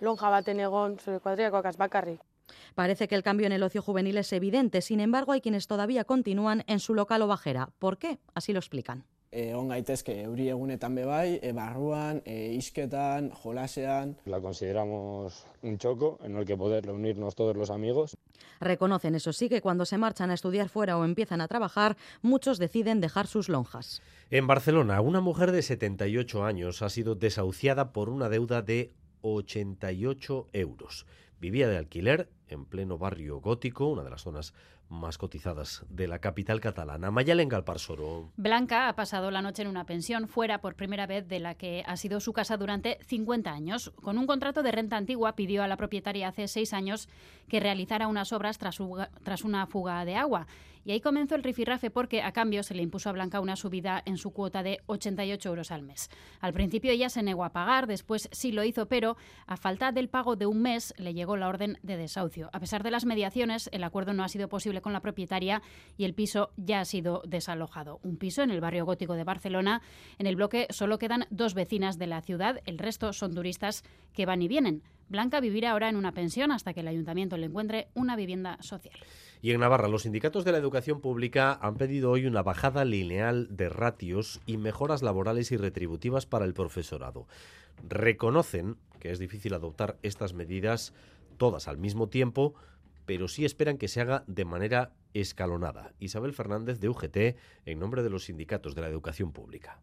lonja Parece que el cambio en el ocio juvenil es evidente, sin embargo hay quienes todavía continúan en su local o bajera. ¿Por qué? Así lo explican. Egon gaitezke euri egunetan bebai, e, barruan, e, isketan, jolasean. La consideramos un choco en el que poder reunirnos todos los amigos. Reconocen, eso sí, que cuando se marchan a estudiar fuera o empiezan a trabajar, muchos deciden dejar sus lonjas. En Barcelona, una mujer de 78 años ha sido desahuciada por una deuda de 88 euros. Vivía de alquiler en pleno barrio gótico, una de las zonas más cotizadas de la capital catalana. Mayalen Galparsoro. Blanca ha pasado la noche en una pensión fuera por primera vez de la que ha sido su casa durante 50 años. Con un contrato de renta antigua pidió a la propietaria hace seis años que realizara unas obras tras, tras una fuga de agua y ahí comenzó el rifirrafe porque a cambio se le impuso a Blanca una subida en su cuota de 88 euros al mes. Al principio ella se negó a pagar, después sí lo hizo, pero a falta del pago de un mes le llegó la orden de desahucio. A pesar de las mediaciones, el acuerdo no ha sido posible con la propietaria y el piso ya ha sido desalojado. Un piso en el barrio gótico de Barcelona. En el bloque solo quedan dos vecinas de la ciudad, el resto son turistas que van y vienen. Blanca vivirá ahora en una pensión hasta que el ayuntamiento le encuentre una vivienda social. Y en Navarra, los sindicatos de la educación pública han pedido hoy una bajada lineal de ratios y mejoras laborales y retributivas para el profesorado. Reconocen que es difícil adoptar estas medidas todas al mismo tiempo, pero sí esperan que se haga de manera escalonada. Isabel Fernández de UGT, en nombre de los sindicatos de la educación pública.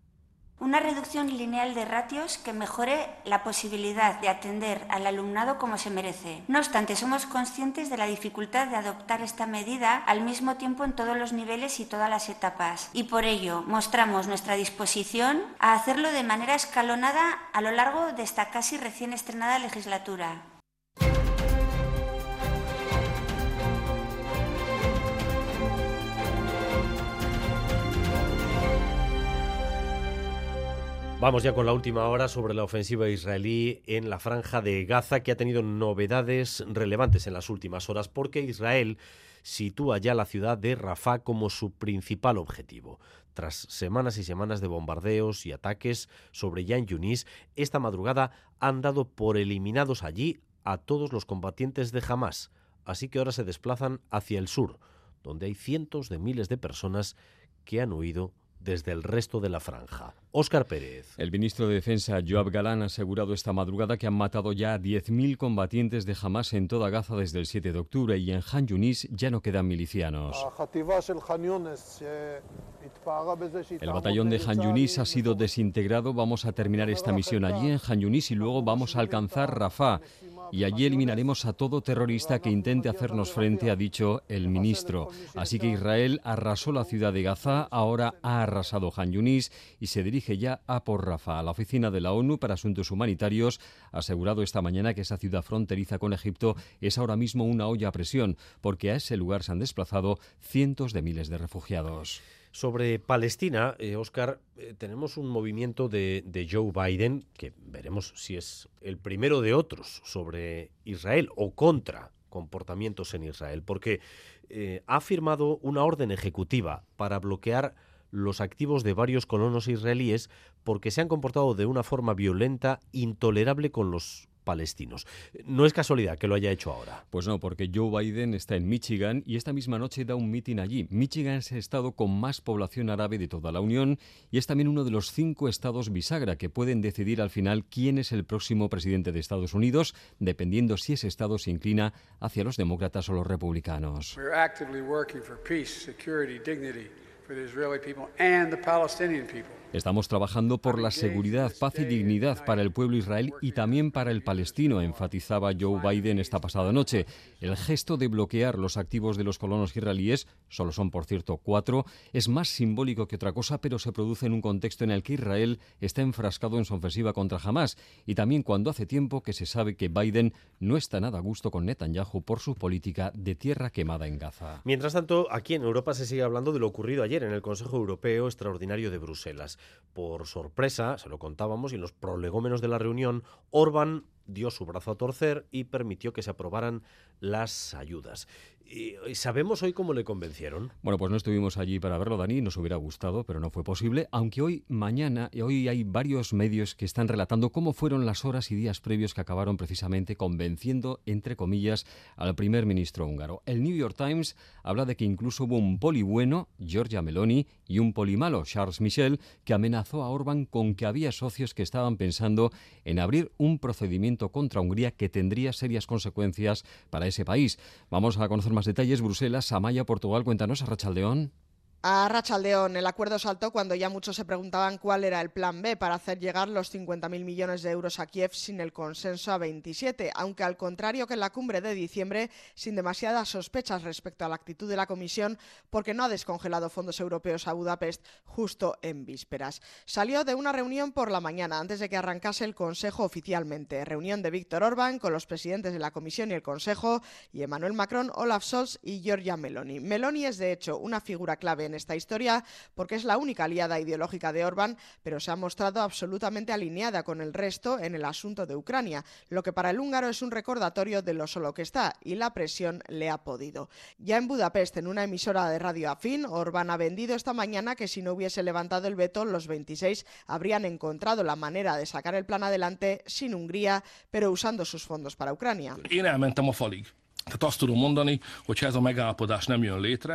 Una reducción lineal de ratios que mejore la posibilidad de atender al alumnado como se merece. No obstante, somos conscientes de la dificultad de adoptar esta medida al mismo tiempo en todos los niveles y todas las etapas. Y por ello mostramos nuestra disposición a hacerlo de manera escalonada a lo largo de esta casi recién estrenada legislatura. Vamos ya con la última hora sobre la ofensiva israelí en la franja de Gaza, que ha tenido novedades relevantes en las últimas horas, porque Israel sitúa ya la ciudad de Rafah como su principal objetivo. Tras semanas y semanas de bombardeos y ataques sobre Yan Yunis, esta madrugada han dado por eliminados allí a todos los combatientes de Hamas, así que ahora se desplazan hacia el sur, donde hay cientos de miles de personas que han huido desde el resto de la franja. Óscar Pérez. El ministro de Defensa, Joab Galán, ha asegurado esta madrugada que han matado ya a 10.000 combatientes de Hamas en toda Gaza desde el 7 de octubre y en Han Yunis ya no quedan milicianos. El batallón de Han Yunis ha sido desintegrado. Vamos a terminar esta misión allí en Han Yunis y luego vamos a alcanzar Rafah y allí eliminaremos a todo terrorista que intente hacernos frente, ha dicho el ministro. Así que Israel arrasó la ciudad de Gaza, ahora ha arrasado Han Yunis y se dirige ya a por Rafa. La oficina de la ONU para Asuntos Humanitarios ha asegurado esta mañana que esa ciudad fronteriza con Egipto es ahora mismo una olla a presión, porque a ese lugar se han desplazado cientos de miles de refugiados. Sobre Palestina, Oscar, eh, eh, tenemos un movimiento de, Joe Biden, que veremos si es el primero de otros sobre Israel o contra comportamientos en Israel, porque eh, ha firmado una orden ejecutiva para bloquear los activos de varios colonos israelíes porque se han comportado de una forma violenta, intolerable con los palestinos. No es casualidad que lo haya hecho ahora. Pues no, porque Joe Biden está en Michigan y esta misma noche da un mitin allí. Michigan es el estado con más población árabe de toda la Unión y es también uno de los cinco estados bisagra que pueden decidir al final quién es el próximo presidente de Estados Unidos, dependiendo si ese estado se inclina hacia los demócratas o los republicanos. Estamos trabajando por la seguridad, paz y dignidad para el pueblo israelí y también para el palestino, enfatizaba Joe Biden esta pasada noche. El gesto de bloquear los activos de los colonos israelíes, solo son por cierto cuatro, es más simbólico que otra cosa, pero se produce en un contexto en el que Israel está enfrascado en su ofensiva contra Hamas y también cuando hace tiempo que se sabe que Biden no está nada a gusto con Netanyahu por su política de tierra quemada en Gaza. Mientras tanto, aquí en Europa se sigue hablando de lo ocurrido ayer en el Consejo Europeo Extraordinario de Bruselas. Por sorpresa, se lo contábamos, y en los prolegómenos de la reunión, Orbán dio su brazo a torcer y permitió que se aprobaran las ayudas. ¿Y sabemos hoy cómo le convencieron? Bueno, pues no estuvimos allí para verlo, Dani, nos hubiera gustado, pero no fue posible, aunque hoy, mañana, y hoy hay varios medios que están relatando cómo fueron las horas y días previos que acabaron precisamente convenciendo, entre comillas, al primer ministro húngaro. El New York Times habla de que incluso hubo un poli bueno, Giorgia Meloni, y un poli malo, Charles Michel, que amenazó a Orban con que había socios que estaban pensando en abrir un procedimiento contra Hungría que tendría serias consecuencias para ese país. Vamos a conocer más detalles. Bruselas, Amaya, Portugal, cuéntanos, a Rachaldeón. A Rachaldeón, el acuerdo saltó cuando ya muchos se preguntaban cuál era el plan B para hacer llegar los 50.000 millones de euros a Kiev sin el consenso a 27, aunque al contrario que en la cumbre de diciembre, sin demasiadas sospechas respecto a la actitud de la Comisión, porque no ha descongelado fondos europeos a Budapest justo en vísperas. Salió de una reunión por la mañana, antes de que arrancase el Consejo oficialmente. Reunión de Víctor Orbán con los presidentes de la Comisión y el Consejo, y Emmanuel Macron, Olaf Scholz y Giorgia Meloni. Meloni es, de hecho, una figura clave en esta historia porque es la única aliada ideológica de Orbán, pero se ha mostrado absolutamente alineada con el resto en el asunto de Ucrania, lo que para el húngaro es un recordatorio de lo solo que está y la presión le ha podido. Ya en Budapest, en una emisora de radio afín, Orbán ha vendido esta mañana que si no hubiese levantado el veto, los 26 habrían encontrado la manera de sacar el plan adelante sin Hungría, pero usando sus fondos para Ucrania.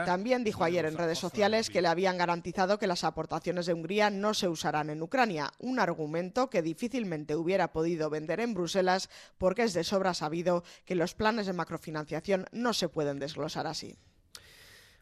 También dijo ayer en redes sociales que le habían garantizado que las aportaciones de Hungría no se usarán en Ucrania, un argumento que difícilmente hubiera podido vender en Bruselas porque es de sobra sabido que los planes de macrofinanciación no se pueden desglosar así.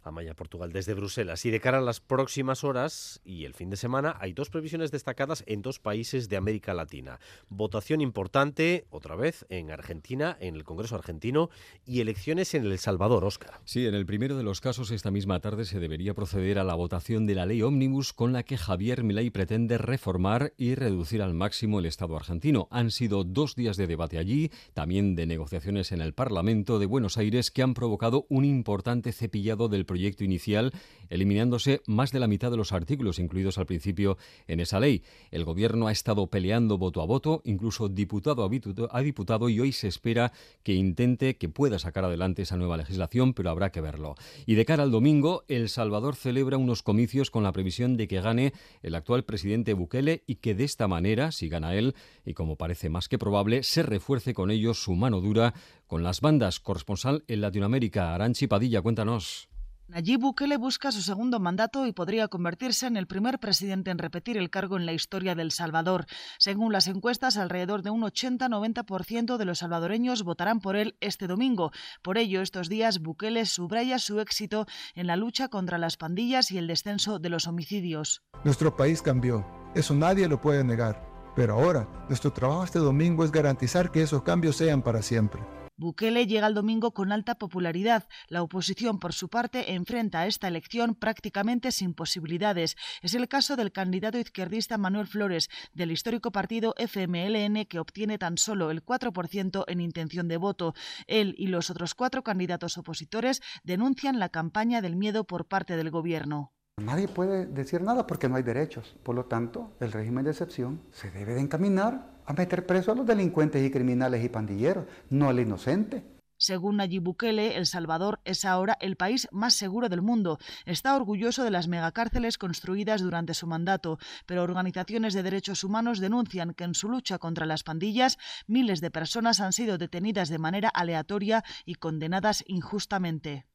Amaya Portugal desde Bruselas. Y de cara a las próximas horas y el fin de semana hay dos previsiones destacadas en dos países de América Latina. Votación importante, otra vez, en Argentina, en el Congreso argentino, y elecciones en El Salvador, Óscar. Sí, en el primero de los casos esta misma tarde se debería proceder a la votación de la ley ómnibus con la que Javier Milei pretende reformar y reducir al máximo el Estado argentino. Han sido dos días de debate allí, también de negociaciones en el Parlamento de Buenos Aires que han provocado un importante cepillado del proyecto inicial, eliminándose más de la mitad de los artículos incluidos al principio en esa ley. El Gobierno ha estado peleando voto a voto, incluso diputado a diputado, y hoy se espera que intente, que pueda sacar adelante esa nueva legislación, pero habrá que verlo. Y de cara al domingo, El Salvador celebra unos comicios con la previsión de que gane el actual presidente Bukele y que de esta manera, si gana él, y como parece más que probable, se refuerce con ellos su mano dura con las bandas. Corresponsal en Latinoamérica, Aranchi Padilla, cuéntanos. Nayib Bukele busca su segundo mandato y podría convertirse en el primer presidente en repetir el cargo en la historia del Salvador. Según las encuestas, alrededor de un 80-90% de los salvadoreños votarán por él este domingo. Por ello, estos días Bukele subraya su éxito en la lucha contra las pandillas y el descenso de los homicidios. Nuestro país cambió, eso nadie lo puede negar. Pero ahora, nuestro trabajo este domingo es garantizar que esos cambios sean para siempre. Bukele llega el domingo con alta popularidad. La oposición, por su parte, enfrenta a esta elección prácticamente sin posibilidades. Es el caso del candidato izquierdista Manuel Flores, del histórico partido FMLN, que obtiene tan solo el 4% en intención de voto. Él y los otros cuatro candidatos opositores denuncian la campaña del miedo por parte del gobierno. Nadie puede decir nada porque no hay derechos. Por lo tanto, el régimen de excepción se debe de encaminar a meter preso a los delincuentes y criminales y pandilleros, no al inocente. Según Nayib Bukele, El Salvador es ahora el país más seguro del mundo. Está orgulloso de las megacárceles construidas durante su mandato, pero organizaciones de derechos humanos denuncian que en su lucha contra las pandillas miles de personas han sido detenidas de manera aleatoria y condenadas injustamente.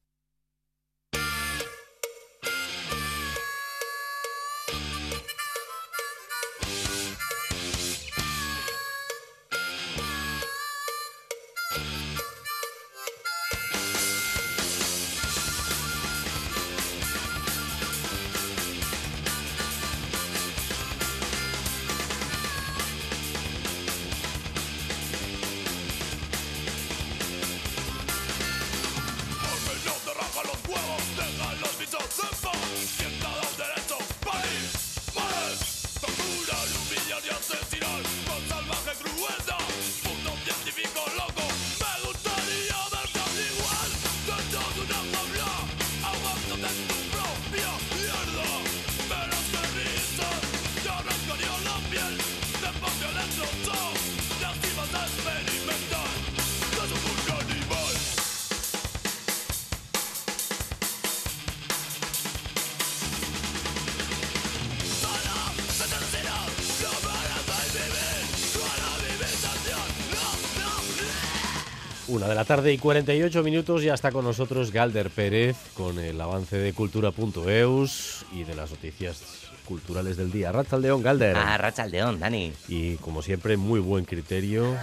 La tarde y 48 minutos ya está con nosotros Galder Pérez con el avance de cultura.eus y de las noticias culturales del día. León, Galder. Ah, León, Dani. Y como siempre, muy buen criterio.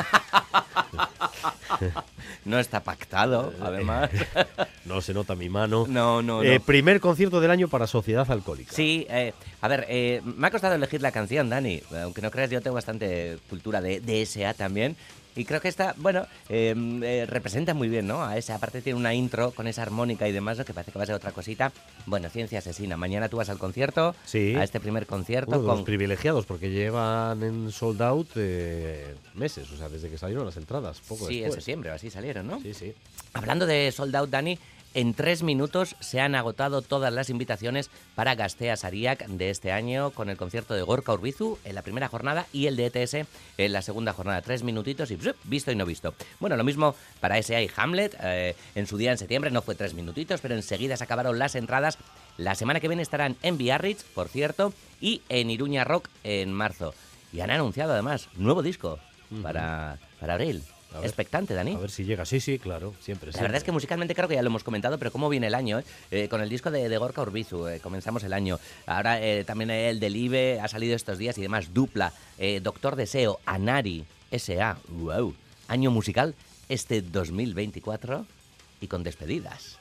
[LAUGHS] no está pactado, además. [LAUGHS] no se nota mi mano. No, no, eh, no. Primer concierto del año para Sociedad Alcohólica. Sí, eh, a ver, eh, me ha costado elegir la canción, Dani. Aunque no creas, yo tengo bastante cultura de DSA también. Y creo que esta, bueno, eh, eh, representa muy bien, ¿no? A esa aparte tiene una intro con esa armónica y demás, ¿no? que parece que va a ser otra cosita. Bueno, ciencia asesina. Mañana tú vas al concierto, Sí. a este primer concierto. Uno de los privilegiados porque llevan en sold out eh, meses, o sea, desde que salieron las entradas, poco Sí, en después. septiembre, o así salieron, ¿no? Sí, sí. Hablando de sold out, Dani, en tres minutos se han agotado todas las invitaciones para Gastea Sariac de este año con el concierto de Gorka Urbizu en la primera jornada y el de ETS en la segunda jornada. Tres minutitos y ¡psup! visto y no visto. Bueno, lo mismo para S.A. y Hamlet. eh, en su día en septiembre no fue tres minutitos, pero enseguida se acabaron las entradas. La semana que viene estarán en Biarritz, por cierto, y en Iruña Rock en marzo. Y han anunciado además nuevo disco para, para abril. Ver. Expectante, Dani. A ver si llega. Sí, sí, claro, siempre. La verdad es que musicalmente creo que ya lo hemos comentado, pero cómo viene el año, ¿eh? Eh, con el disco de, de Gorka Urbizu, eh, comenzamos el año. Ahora eh, también el del IBE ha salido estos días y demás, dupla. eh, Doctor Deseo, Anari, S.A., wow. Año musical este 2024 y con despedidas.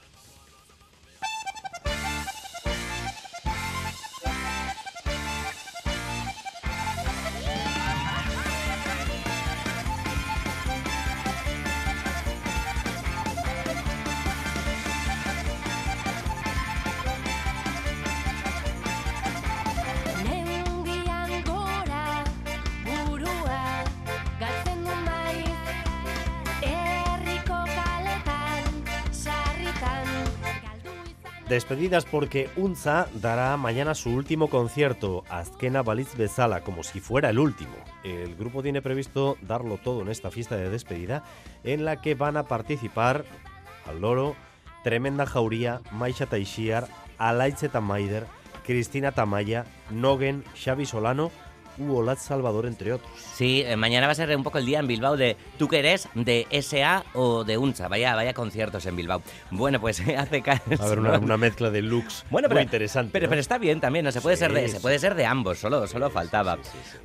Despedidas porque Unza dará mañana su último concierto, Azkena Balitz Bezala, como si fuera el último. El grupo tiene previsto darlo todo en esta fiesta de despedida, en la que van a participar al Tremenda Jauría, Maisha Taixiar, Alaitze Tamaider, Cristina Tamaya, Nogen, Xavi Solano u Olat Salvador, entre otros. Sí, eh, mañana va a ser un poco el día en Bilbao de ¿tú qué eres? ¿De SA o de UNCHA? Vaya, vaya conciertos en Bilbao. Bueno, pues [LAUGHS] hace ca- A ver, una, una mezcla de looks Bueno, muy pero, interesante. Pero, ¿no? pero está bien también, ¿no? Se puede, Sí, ser, de, se sí. puede ser de ambos, solo, solo faltaba.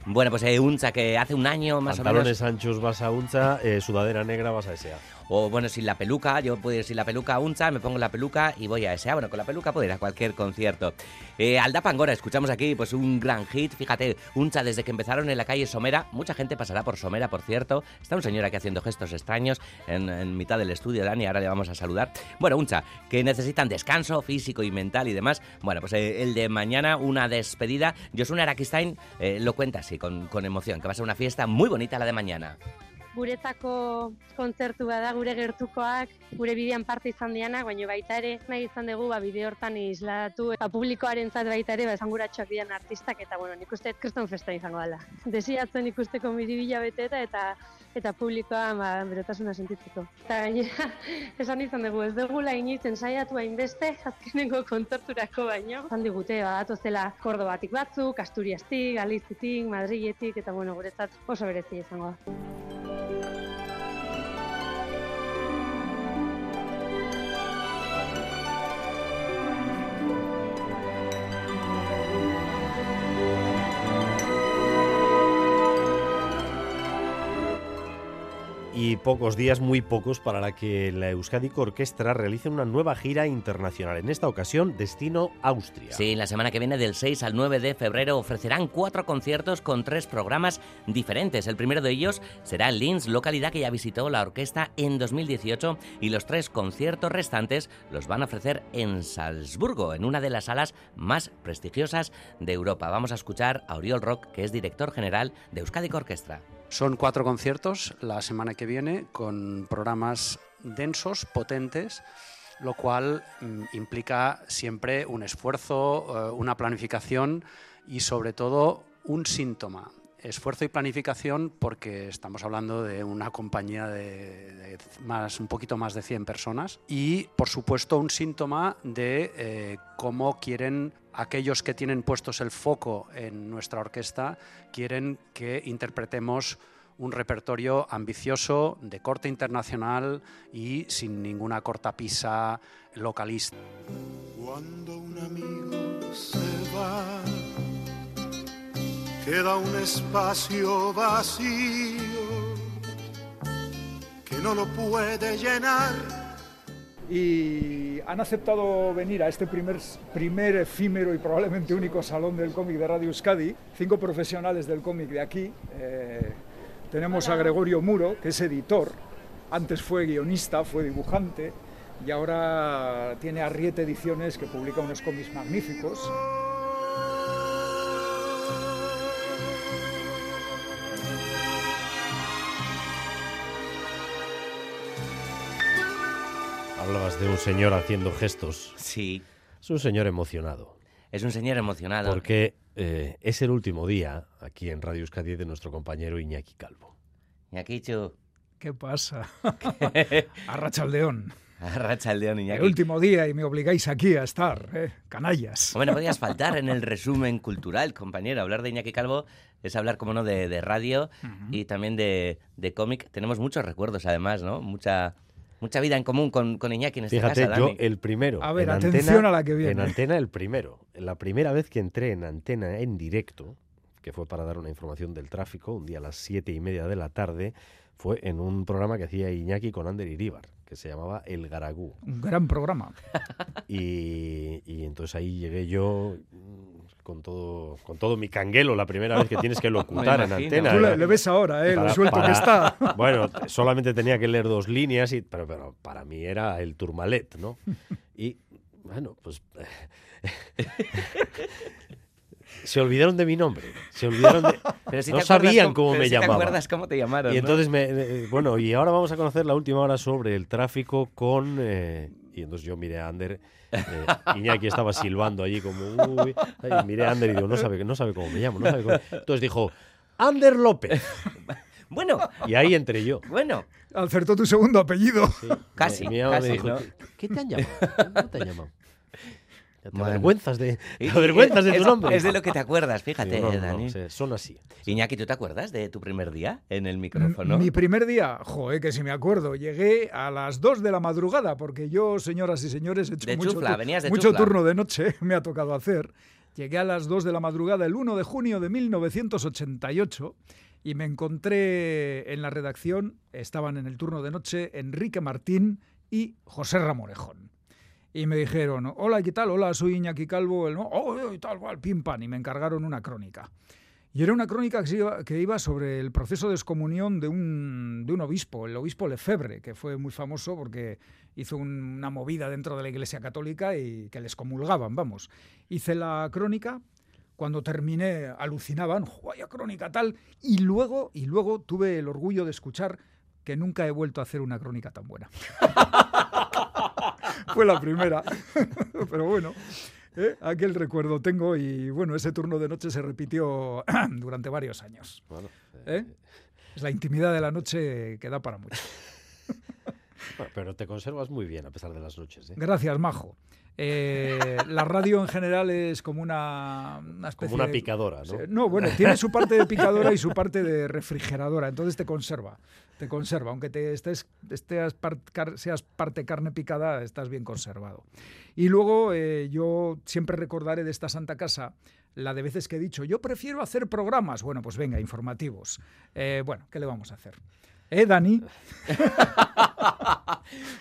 Bueno, pues eh, Uncha, que hace un año más Pantalones o menos... anchos vas a Unza, eh, sudadera negra vas a S.A. O bueno, sin la peluca, yo puedo ir sin la peluca a Uncha, me pongo la peluca y voy a ese. Bueno, con la peluca puedo ir a cualquier concierto. Eh, Alda Pangora, escuchamos aquí pues un gran hit. Fíjate, Uncha desde que empezaron en la calle Somera, mucha gente pasará por Somera, por cierto. Está un señor aquí haciendo gestos extraños en, mitad del estudio, Dani, ahora le vamos a saludar. Bueno, Uncha, que necesitan descanso físico y mental y demás. Bueno, pues eh, el de mañana, una despedida. Josuna Arakistain eh, lo cuenta así, con, con emoción, que va a ser una fiesta muy bonita la de mañana. Guretzako kontzertu bada gure gertukoak, gure bidean parte izan dianak, baina baita ere nahi izan dugu ba, bide hortan isladatu eta publikoarentzat baita ere ba, esanguratsuak dian artistak eta bueno, nik uste kriston festa izango dela. Desiatzen ikusteko miribila beteta eta eta publikoa ba, berotasuna sentitzeko. Eta [LAUGHS] gainera, esan izan dugu, ez dugula initzen saiatu hainbeste, azkenengo kontzerturako baino. Esan digute, badatozela Kordobatik batzuk, Asturiastik, Galizitik, Madriletik, eta bueno, guretzat oso berezi izango da. Pocos días, muy pocos, para la que la Euskadi Orquestra realice una nueva gira internacional. En esta ocasión, destino Austria. Sí, la semana que viene, del 6 al 9 de febrero, ofrecerán cuatro conciertos con tres programas diferentes. El primero de ellos será en Linz, localidad que ya visitó la orquesta en 2018, y los tres conciertos restantes los van a ofrecer en Salzburgo, en una de las salas más prestigiosas de Europa. Vamos a escuchar a Oriol Rock, que es director general de Euskadi Orquestra. Son cuatro conciertos la semana que viene con programas densos, potentes, lo cual mm, implica siempre un esfuerzo, eh, una planificación y sobre todo un síntoma. Esfuerzo y planificación porque estamos hablando de una compañía de, más, un poquito más de 100 personas y por supuesto un síntoma de eh, cómo quieren aquellos que tienen puestos el foco en nuestra orquesta, quieren que interpretemos un repertorio ambicioso, de corte internacional y sin ninguna cortapisa localista. Cuando un amigo se va, queda un espacio vacío que no lo puede llenar. Y han aceptado venir a este primer, primer efímero y probablemente único salón del cómic de Radio Euskadi, cinco profesionales del cómic de aquí. Eh, tenemos a Gregorio Muro, que es editor, antes fue guionista, fue dibujante y ahora tiene Arriete Ediciones que publica unos cómics magníficos. Hablabas de un señor haciendo gestos. Sí. Es un señor emocionado. Es un señor emocionado. Porque eh, es el último día aquí en Radio Euskadi de nuestro compañero Iñaki Calvo. Iñaki Chu. ¿Qué pasa? [LAUGHS] Arrachaldeón. Arrachaldeón, Iñaki. El último día y me obligáis aquí a estar, ¿eh? canallas. Hombre, no podías [LAUGHS] faltar en el resumen cultural, compañero. Hablar de Iñaki Calvo es hablar, como no, de, de radio y también de, de cómic. Tenemos muchos recuerdos, además, ¿no? Mucha, mucha vida en común con, con Iñaki en esta Fíjate, casa, yo Dani. el primero. A ver, en atención antena, a la que viene. En antena el primero. La primera vez que entré en antena en directo, que fue para dar una información del tráfico, un día a las siete y media de la tarde, fue en un programa que hacía Iñaki con Ander Iríbar, que se llamaba El Garagú. Un gran programa. [LAUGHS] Y, y entonces ahí llegué yo con todo, con todo mi canguelo la primera vez que tienes que locutar [LAUGHS] en antena. Tú le- Era- le ves ahora, ¿eh? Lo para- suelto que está. [LAUGHS] Bueno, solamente tenía que leer dos líneas, y, pero, pero para mí era el turmalet, ¿no? Y bueno, pues... [LAUGHS] Se olvidaron de mi nombre. Se olvidaron de. Pero si no sabían cómo- cómo pero me si te llamaban. acuerdas cómo te llamaron, Y ¿no? entonces me. eh, bueno, y ahora vamos a conocer la última hora sobre el tráfico con. eh, y entonces yo miré a Ander. eh, Iñaki estaba silbando allí como. Uy, ay, miré a Ander y digo, no sabe, no sabe cómo me llamo. No sabe cómo- Entonces dijo, Ander López. [LAUGHS] Bueno. Y ahí entré yo. Bueno. Acertó tu segundo apellido. Casi, Y mi mamá me casi, dijo, ¿no? ¿qué, qué te han llamado? ¿Cómo te han llamado? Te Bueno. avergüenzas de, [LAUGHS] te avergüenzas de es- tu nombre. Es de lo que te acuerdas, fíjate, Digo, no, no, Dani. o sea, son así. Iñaki, ¿tú te acuerdas de tu primer día en el micrófono? Mi primer día, joder, que si me acuerdo, llegué a las 2 de la madrugada, porque yo, señoras y señores, he hecho De mucho, chufla, tu- venías de mucho chufla. turno de noche, [LAUGHS] me ha tocado hacer. Llegué a las 2 de la madrugada el 1 de junio de 1988 y me encontré en la redacción, estaban en el turno de noche Enrique Martín y José Ramorejón. Y me dijeron, hola, ¿qué tal? Hola, soy Iñaki Calvo. El, no, oh, y tal, cual, pim. Y me encargaron una crónica. Y era una crónica que, iba, que iba sobre el proceso de excomunión de un, de un obispo, el obispo Lefebvre, que fue muy famoso porque hizo un- una movida dentro de la Iglesia Católica y que les comulgaban, vamos. Hice la crónica, cuando terminé alucinaban, "Jo, vaya crónica tal, y luego, y luego tuve el orgullo de escuchar que nunca he vuelto a hacer una crónica tan buena. [LAUGHS] Fue la primera, [LAUGHS] pero bueno. ¿eh? Aquel recuerdo tengo y bueno, ese turno de noche se repitió [CLEARS THROAT] durante varios años. Bueno, ¿Eh? Es la intimidad de la noche que da para mucho. Bueno, pero te conservas muy bien a pesar de las noches. ¿eh? Gracias, Majo. Eh, la radio en general es como una, una especie Como una picadora, ¿no? No, bueno, tiene su parte de picadora y su parte de refrigeradora, entonces te conserva, te conserva, aunque te estés, estés par- car- seas parte carne picada, estás bien conservado. Y luego eh, yo siempre recordaré de esta Santa Casa la de veces que he dicho, yo prefiero hacer programas, bueno, pues venga, informativos. Eh, bueno, ¿qué le vamos a hacer? ¿Eh, Dani? [LAUGHS]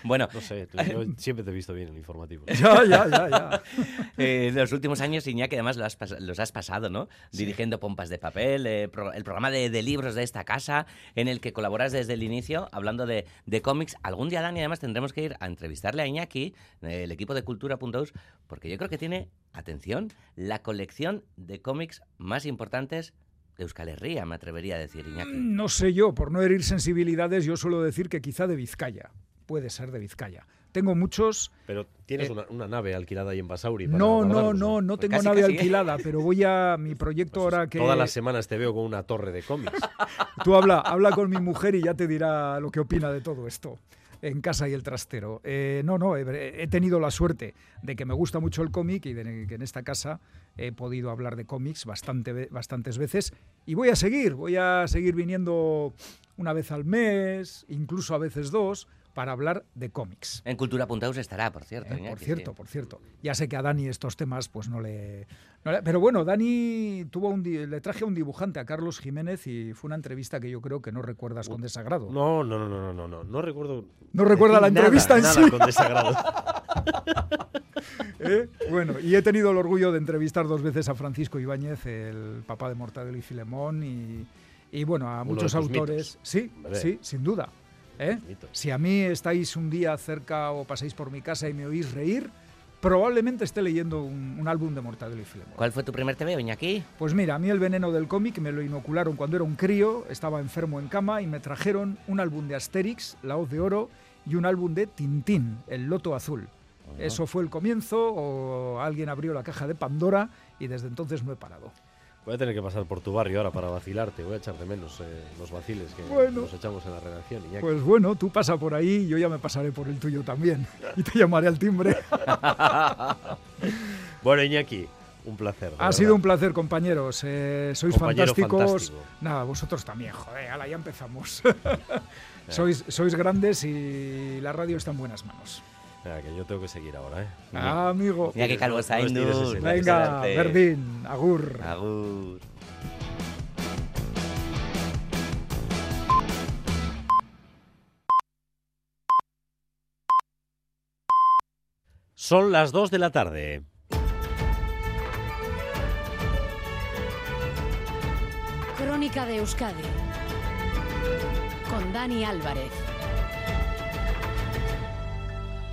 Bueno, No sé, tú- yo siempre te he visto bien en el informativo. [LAUGHS] Ya, ya, ya, ya. [LAUGHS] Eh, los últimos años, Iñaki, además lo has pas- los has pasado, ¿no? Dirigiendo Pompas de Papel, eh, pro- el programa de, de libros de esta casa, en el que colaboras desde el inicio, hablando de, de cómics. Algún día, Dani, además tendremos que ir a entrevistarle a Iñaki, eh, el equipo de Cultura.us, porque yo creo que tiene, atención, la colección de cómics más importantes de Euskal Herria, me atrevería a decir, Iñaki. No sé yo, por no herir sensibilidades, yo suelo decir que quizá de Vizcaya. Puede ser de Vizcaya. Tengo muchos. Pero tienes Eh, una, una nave alquilada ahí en Basauri. para No, no, no, no tengo Casi, nave casi, ¿eh? alquilada, pero voy a mi proyecto ahora que. Todas las semanas te veo con una torre de cómics. Tú habla, habla con mi mujer y ya te dirá lo que opina de todo esto. En casa y el trastero. Eh, no, no, he, tenido la suerte de que me gusta mucho el cómic y de que en esta casa he podido hablar de cómics bastante, bastantes veces. Y voy a seguir, voy a seguir viniendo una vez al mes, incluso a veces dos, para hablar de cómics. En Cultura Puntaus estará, por cierto. Eh, por sí. cierto, por cierto. Ya sé que a Dani estos temas pues no le... no le- pero bueno, Dani tuvo un di- le traje a un dibujante, a Carlos Jiménez, y fue una entrevista que yo creo que no recuerdas con desagrado. No, no, no, no, no, no, no recuerdo. No recuerda la nada, entrevista en nada sí. con desagrado. [LAUGHS] ¿Eh? Bueno, y he tenido el orgullo de entrevistar dos veces a Francisco Ibáñez, el papá de Mortadelo y Filemón, y, y bueno, a Uno muchos autores. mitos. Sí, sí, sin duda. ¿Eh? Si a mí estáis un día cerca o pasáis por mi casa y me oís reír, probablemente esté leyendo un, un álbum de Mortadelo y Filemón. ¿Cuál fue tu primer TV, Iñaki? Pues mira, a mí el veneno del cómic me lo inocularon cuando era un crío, estaba enfermo en cama y me trajeron un álbum de Asterix, La Hoz de Oro, y un álbum de Tintín, El Loto Azul. Eso fue el comienzo, o alguien abrió la caja de Pandora y desde entonces no he parado. Voy a tener que pasar por tu barrio ahora para vacilarte. Voy a echar de menos eh, los vaciles que Bueno. nos echamos en la redacción. Iñaki. Pues bueno, tú pasa por ahí y yo ya me pasaré por el tuyo también. Y te llamaré al timbre. [LAUGHS] bueno, Iñaki, un placer. Ha verdad. sido un placer, compañeros. Eh, sois Compañero fantásticos. fantástico. Nada, vosotros también, joder, ala, ya empezamos. [LAUGHS] sois, sois grandes y la radio está en buenas manos. Venga, que yo tengo que seguir ahora, ¿eh? Ah, amigo. Mira qué calvo ese- Venga, Verdín, agur. Agur. Son las 2 de la tarde. Crónica de Euskadi con Dani Álvarez.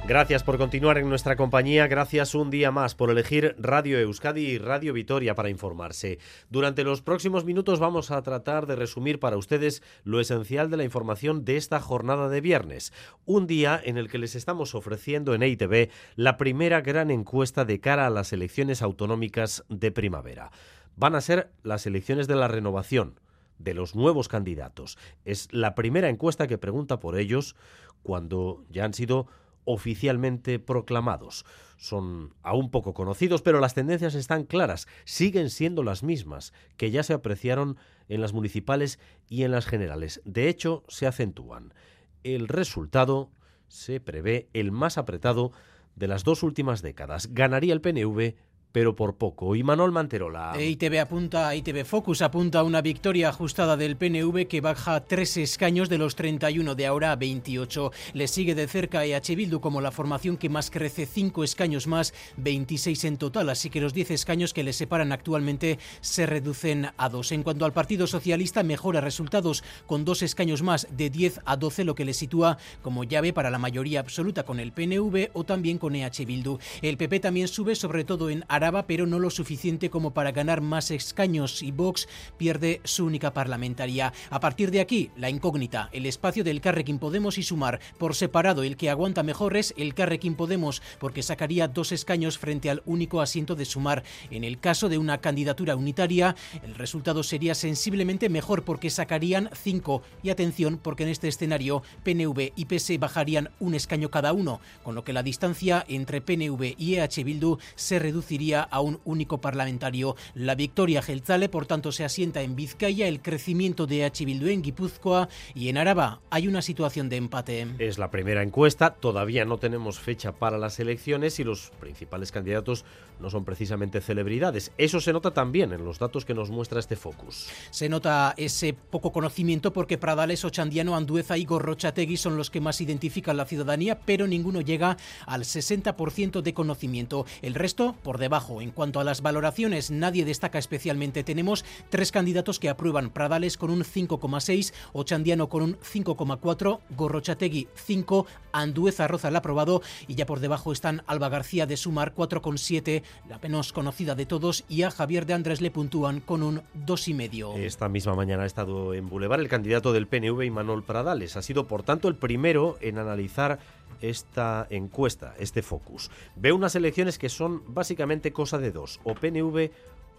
Gracias por continuar en nuestra compañía, gracias un día más por elegir Radio Euskadi y Radio Vitoria para informarse. Durante los próximos minutos vamos a tratar de resumir para ustedes lo esencial de la información de esta jornada de viernes, un día en el que les estamos ofreciendo en EITV la primera gran encuesta de cara a las elecciones autonómicas de primavera. Van a ser las elecciones de la renovación, de los nuevos candidatos. Es la primera encuesta que pregunta por ellos cuando ya han sido oficialmente proclamados. Son aún poco conocidos, pero las tendencias están claras, siguen siendo las mismas que ya se apreciaron en las municipales y en las generales. De hecho, se acentúan. El resultado se prevé el más apretado de las dos últimas décadas. Ganaría el PNV pero por poco. Y Manuel Manterola. EITB apunta, EITB Focus apunta a una victoria ajustada del PNV que baja tres escaños de los 31 de ahora a 28. Le sigue de cerca EH Bildu como la formación que más crece, cinco escaños más, 26 en total, así que los 10 escaños que le separan actualmente se reducen a dos. En cuanto al Partido Socialista, mejora resultados con dos escaños más, de 10 a 12, lo que le sitúa como llave para la mayoría absoluta con el PNV o también con EH Bildu. El PP también sube, sobre todo en Pero no lo suficiente como para ganar más escaños y Vox pierde su única parlamentaria. A partir de aquí, la incógnita, el espacio del Carrequín Podemos y Sumar. Por separado, el que aguanta mejor es el Carrequín Podemos, porque sacaría dos escaños frente al único asiento de Sumar. En el caso de una candidatura unitaria, el resultado sería sensiblemente mejor porque sacarían cinco. Y atención, porque en este escenario PNV y PS bajarían un escaño cada uno, con lo que la distancia entre PNV y EH Bildu se reduciría a un único parlamentario. La victoria Gelzale, por tanto, se asienta en Vizcaya, el crecimiento de Bildu en Guipúzcoa y en Araba hay una situación de empate. Es la primera encuesta, todavía no tenemos fecha para las elecciones y los principales candidatos no son precisamente celebridades. Eso se nota también en los datos que nos muestra este focus. Se nota ese poco conocimiento porque Pradales, Ochandiano, Andueza y Gorrochategui son los que más identifican la ciudadanía, pero ninguno llega al 60% de conocimiento. El resto por debajo. En cuanto a las valoraciones, nadie destaca especialmente. Tenemos tres candidatos que aprueban. Pradales con un 5,6, Ochandiano con un 5,4, Gorrochategui 5, Andueza Roza el aprobado y ya por debajo están Alba García de Sumar 4,7, la menos conocida de todos, y a Javier de Andrés le puntúan con un 2,5. Esta misma mañana ha estado en Boulevard el candidato del PNV, Imanol Pradales. Ha sido, por tanto, el primero en analizar esta encuesta, este focus. Ve unas elecciones que son básicamente cosa de dos, o PNV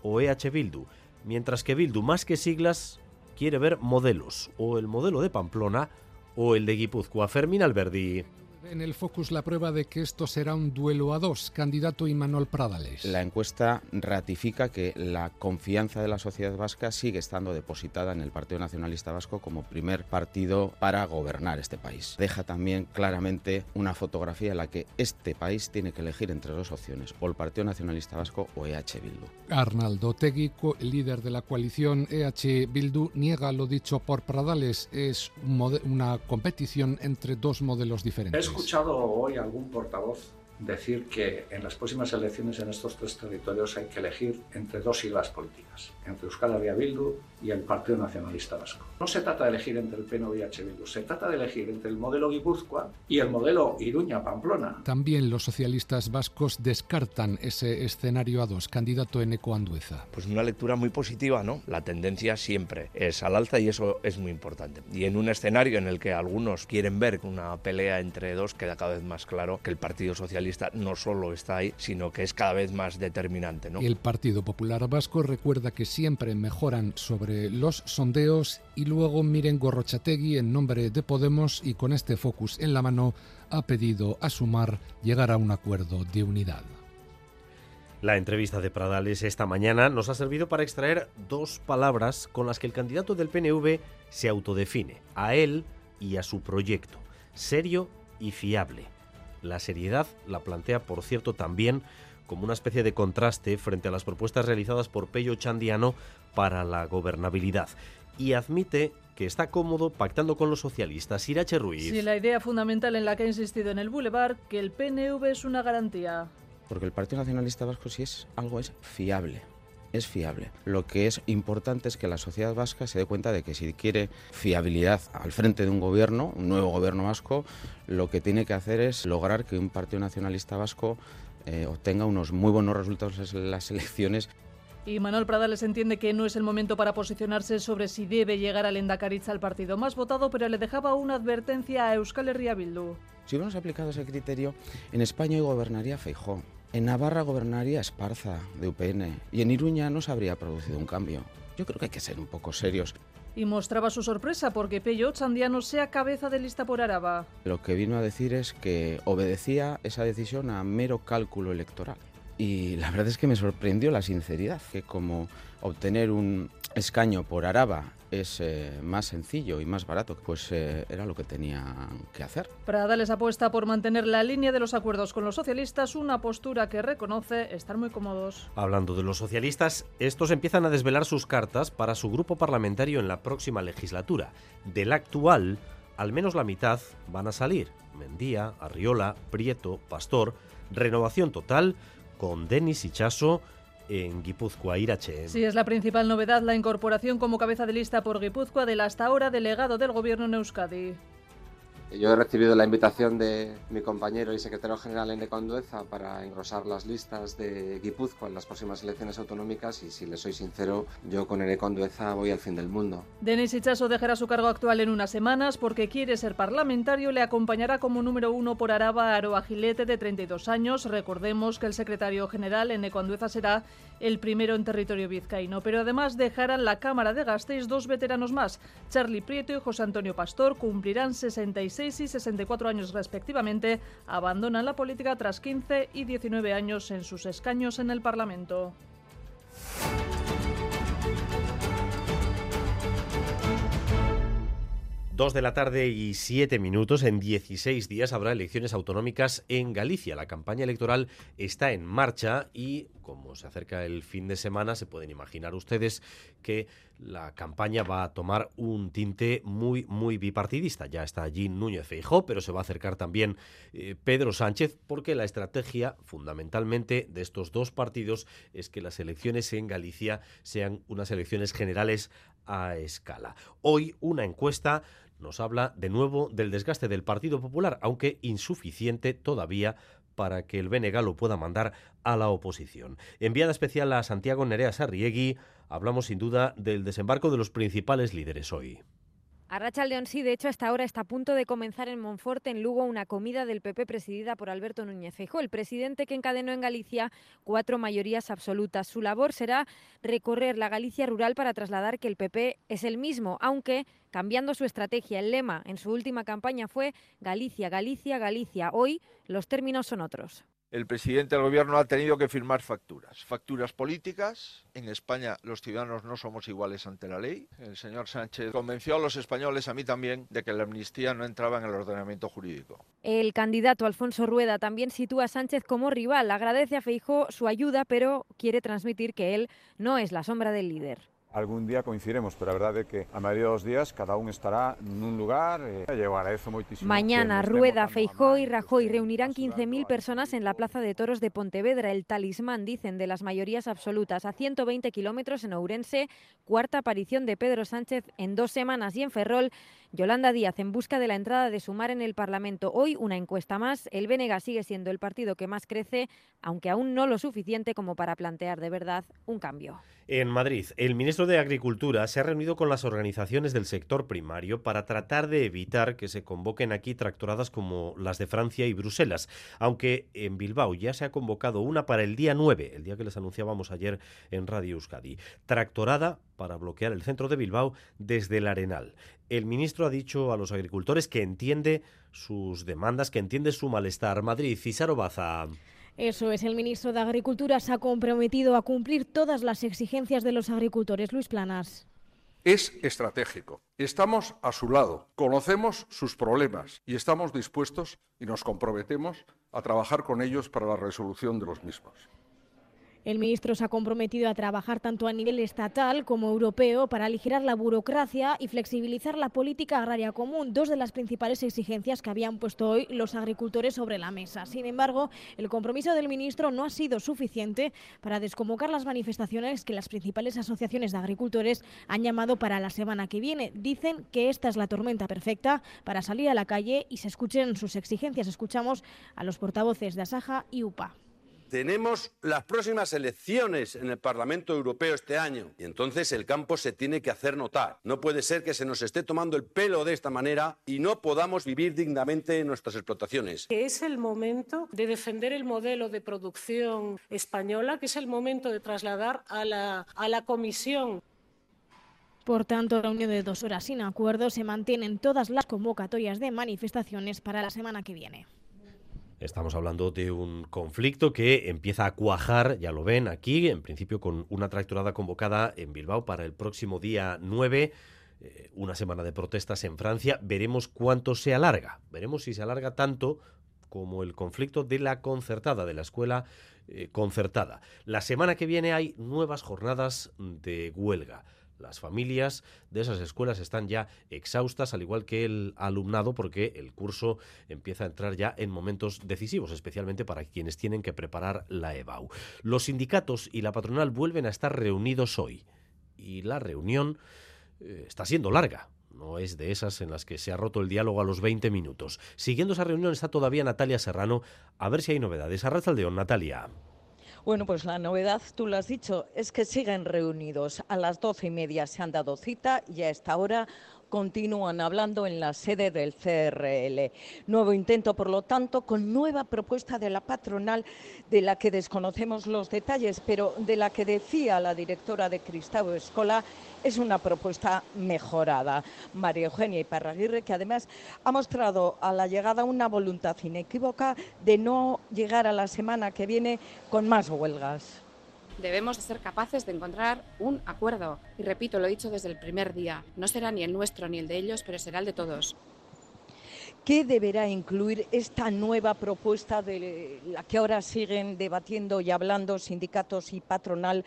o EH Bildu, mientras que Bildu, más que siglas, quiere ver modelos, o el modelo de Pamplona o el de Guipúzcoa. Fermín Alberdi. En el Focus la prueba de que esto será un duelo a dos, candidato Imanol Pradales. La encuesta ratifica que la confianza de la sociedad vasca sigue estando depositada en el Partido Nacionalista Vasco como primer partido para gobernar este país. Deja también claramente una fotografía en la que este país tiene que elegir entre dos opciones, o el Partido Nacionalista Vasco o EH Bildu. Arnaldo Tegui, líder de la coalición EH Bildu, niega lo dicho por Pradales. Es un una competición entre dos modelos diferentes. Escuchado hoy algún portavoz decir que en las próximas elecciones en estos tres territorios hay que elegir entre dos siglas políticas, entre Euskal Herria Bildu y el Partido Nacionalista Vasco. No se trata de elegir entre el PNV y H. Bildu, se trata de elegir entre el modelo Guipúzcoa y el modelo Iruña-Pamplona. También los socialistas vascos descartan ese escenario a dos, candidato Eneco Andueza. Pues una lectura muy positiva, ¿no? La tendencia siempre es al alza y eso es muy importante. Y en un escenario en el que algunos quieren ver una pelea entre dos, queda cada vez más claro que el Partido Socialista no solo está ahí, sino que es cada vez más determinante, ¿no? El Partido Popular Vasco recuerda que siempre mejoran sobre los sondeos y luego miren Gorrochategui en nombre de Podemos y con este focus en la mano ha pedido a Sumar llegar a un acuerdo de unidad. La entrevista de Pradales esta mañana nos ha servido para extraer dos palabras con las que el candidato del PNV se autodefine, a él y a su proyecto, serio y fiable. La seriedad la plantea, por cierto, también como una especie de contraste frente a las propuestas realizadas por Pello Chandiano para la gobernabilidad. Y admite que está cómodo pactando con los socialistas. Irache Ruiz. Sí, la idea fundamental en la que ha insistido en el Boulevard, que el PNV es una garantía. Porque el Partido Nacionalista Vasco si es algo es fiable. Es fiable. Lo que es importante es que la sociedad vasca se dé cuenta de que si quiere fiabilidad al frente de un gobierno, un nuevo gobierno vasco, lo que tiene que hacer es lograr que un Partido Nacionalista Vasco eh, obtenga unos muy buenos resultados en las elecciones Y Manuel Pradales entiende que no es el momento para posicionarse sobre si debe llegar al Endacaritza al partido más votado, pero le dejaba una advertencia a Euskal Herria Bildu. Si hubiéramos aplicado ese criterio, en España hoy gobernaría Feijó, en Navarra gobernaría Esparza, de UPN, y en Iruña no se habría producido un cambio. Yo creo que hay que ser un poco serios. Y mostraba su sorpresa porque Pello Chandiano sea cabeza de lista por Araba. Lo que vino a decir es que obedecía esa decisión a mero cálculo electoral. Y la verdad es que me sorprendió la sinceridad, que como obtener un escaño por Araba es eh, más sencillo y más barato, pues eh, era lo que tenían que hacer. Pradales apuesta por mantener la línea de los acuerdos con los socialistas, una postura que reconoce estar muy cómodos. Hablando de los socialistas, estos empiezan a desvelar sus cartas para su grupo parlamentario en la próxima legislatura. Del actual, al menos la mitad van a salir. Mendía, Arriola, Prieto, Pastor, renovación total con Denis Ichaso en Guipúzcoa Irache. Sí, es la principal novedad la incorporación como cabeza de lista por Guipúzcoa del hasta ahora delegado del gobierno en Euskadi. Yo he recibido la invitación de mi compañero y secretario general Ene Condueza para engrosar las listas de Guipúzcoa en las próximas elecciones autonómicas y si le soy sincero, yo con Ene Condueza voy al fin del mundo. Denis Ichaso dejará su cargo actual en unas semanas porque quiere ser parlamentario. Le acompañará como número uno por Araba Aroa Gilete, de 32 años. Recordemos que el secretario general, Eneco Andueza, será el primero en territorio vizcaíno. Pero además dejarán la Cámara de Gasteiz dos veteranos más. Charlie Prieto y José Antonio Pastor cumplirán 66 y 64 años respectivamente. Abandonan la política tras 15 y 19 años en sus escaños en el Parlamento. Dos de la tarde y siete minutos. En 16 días habrá elecciones autonómicas en Galicia. La campaña electoral está en marcha y, como se acerca el fin de semana, se pueden imaginar ustedes que la campaña va a tomar un tinte muy, muy bipartidista. Ya está allí Núñez Feijó, pero se va a acercar también eh, Pedro Sánchez, porque la estrategia, fundamentalmente, de estos dos partidos es que las elecciones en Galicia sean unas elecciones generales a escala. Hoy una encuesta nos habla de nuevo del desgaste del Partido Popular, aunque insuficiente todavía para que el BNG lo pueda mandar a la oposición. Enviada especial a Santiago Nerea Sarriegui, hablamos sin duda del desembarco de los principales líderes hoy. A Rachaldeón sí, de hecho, hasta ahora está a punto de comenzar en Monforte, en Lugo, una comida del PP presidida por Alberto Núñez Feijóo, el presidente que encadenó en Galicia cuatro mayorías absolutas. Su labor será recorrer la Galicia rural para trasladar que el PP es el mismo, aunque cambiando su estrategia. El lema en su última campaña fue Galicia, Galicia, Galicia. Hoy los términos son otros el presidente del gobierno ha tenido que firmar facturas. Facturas políticas. En España los ciudadanos no somos iguales ante la ley. El señor Sánchez convenció a los españoles, a mí también, de que la amnistía no entraba en el ordenamiento jurídico. El candidato Alfonso Rueda también sitúa a Sánchez como rival. Agradece a Feijó su ayuda, pero quiere transmitir que él no es la sombra del líder algún día coincidiremos, pero a verdade é que a maioría dos días cada un estará nun lugar e eu agradezo moitísimo. Mañana Rueda, Feijó y Rajoy reunirán 15.000 personas en la Plaza de Toros de Pontevedra, el talismán, dicen, de las mayorías absolutas. A 120 kilómetros en Ourense, cuarta aparición de Pedro Sánchez en dos semanas y en Ferrol, Yolanda Díaz en busca de la entrada de Sumar en el Parlamento. Hoy una encuesta más. El Bénega sigue siendo el partido que más crece, aunque aún no lo suficiente como para plantear de verdad un cambio. En Madrid, el ministro de Agricultura se ha reunido con las organizaciones del sector primario para tratar de evitar que se convoquen aquí tractoradas como las de Francia y Bruselas, aunque en Bilbao ya se ha convocado una para el día 9, el día que les anunciábamos ayer en Radio Euskadi. Tractorada para bloquear el centro de Bilbao desde el Arenal. El ministro ha dicho a los agricultores que entiende sus demandas, que entiende su malestar. Madrid, Cisaro Baza. Eso es, el ministro de Agricultura se ha comprometido a cumplir todas las exigencias de los agricultores. Luis Planas. Es estratégico. Estamos a su lado, conocemos sus problemas y estamos dispuestos y nos comprometemos a trabajar con ellos para la resolución de los mismos. El ministro se ha comprometido a trabajar tanto a nivel estatal como europeo para aligerar la burocracia y flexibilizar la política agraria común, dos de las principales exigencias que habían puesto hoy los agricultores sobre la mesa. Sin embargo, el compromiso del ministro no ha sido suficiente para desconvocar las manifestaciones que las principales asociaciones de agricultores han llamado para la semana que viene. Dicen que esta es la tormenta perfecta para salir a la calle y se escuchen sus exigencias. Escuchamos a los portavoces de Asaja y UPA tenemos las próximas elecciones en el Parlamento Europeo este año y entonces el campo se tiene que hacer notar. No puede ser que se nos esté tomando el pelo de esta manera y no podamos vivir dignamente en nuestras explotaciones. Es el momento de defender el modelo de producción española, que es el momento de trasladar a la, a la Comisión por tanto, reunión de dos horas sin acuerdo se mantienen todas las convocatorias de manifestaciones para la semana que viene. Estamos hablando de un conflicto que empieza a cuajar, ya lo ven aquí, en principio con una tractorada convocada en Bilbao para el próximo día 9 eh, una semana de protestas en Francia. Veremos cuánto se alarga. Veremos si se alarga tanto como el conflicto de la concertada, de la escuela eh, concertada. La semana que viene hay nuevas jornadas de huelga. Las familias de esas escuelas están ya exhaustas, al igual que el alumnado, porque el curso empieza a entrar ya en momentos decisivos, especialmente para quienes tienen que preparar la EBAU. Los sindicatos y la patronal vuelven a estar reunidos hoy y la reunión eh, está siendo larga. No es de esas en las que se ha roto el diálogo a los 20 minutos. Siguiendo esa reunión está todavía Natalia Serrano. A ver si hay novedades. Arrastaldeón, Natalia. Bueno, pues la novedad, tú lo has dicho, es que siguen reunidos. A las doce y media se han dado cita y a esta hora continúan hablando en la sede del CRL. Nuevo intento, por lo tanto, con nueva propuesta de la patronal de la que desconocemos los detalles, pero de la que decía la directora de Cristau Escola es una propuesta mejorada. María Eugenia Iparraguirre, que además ha mostrado a la llegada una voluntad inequívoca de no llegar a la semana que viene con más huelgas debemos de ser capaces de encontrar un acuerdo. Y repito, lo he dicho desde el primer día, no será ni el nuestro ni el de ellos, pero será el de todos. ¿Qué deberá incluir esta nueva propuesta de la que ahora siguen debatiendo y hablando sindicatos y patronal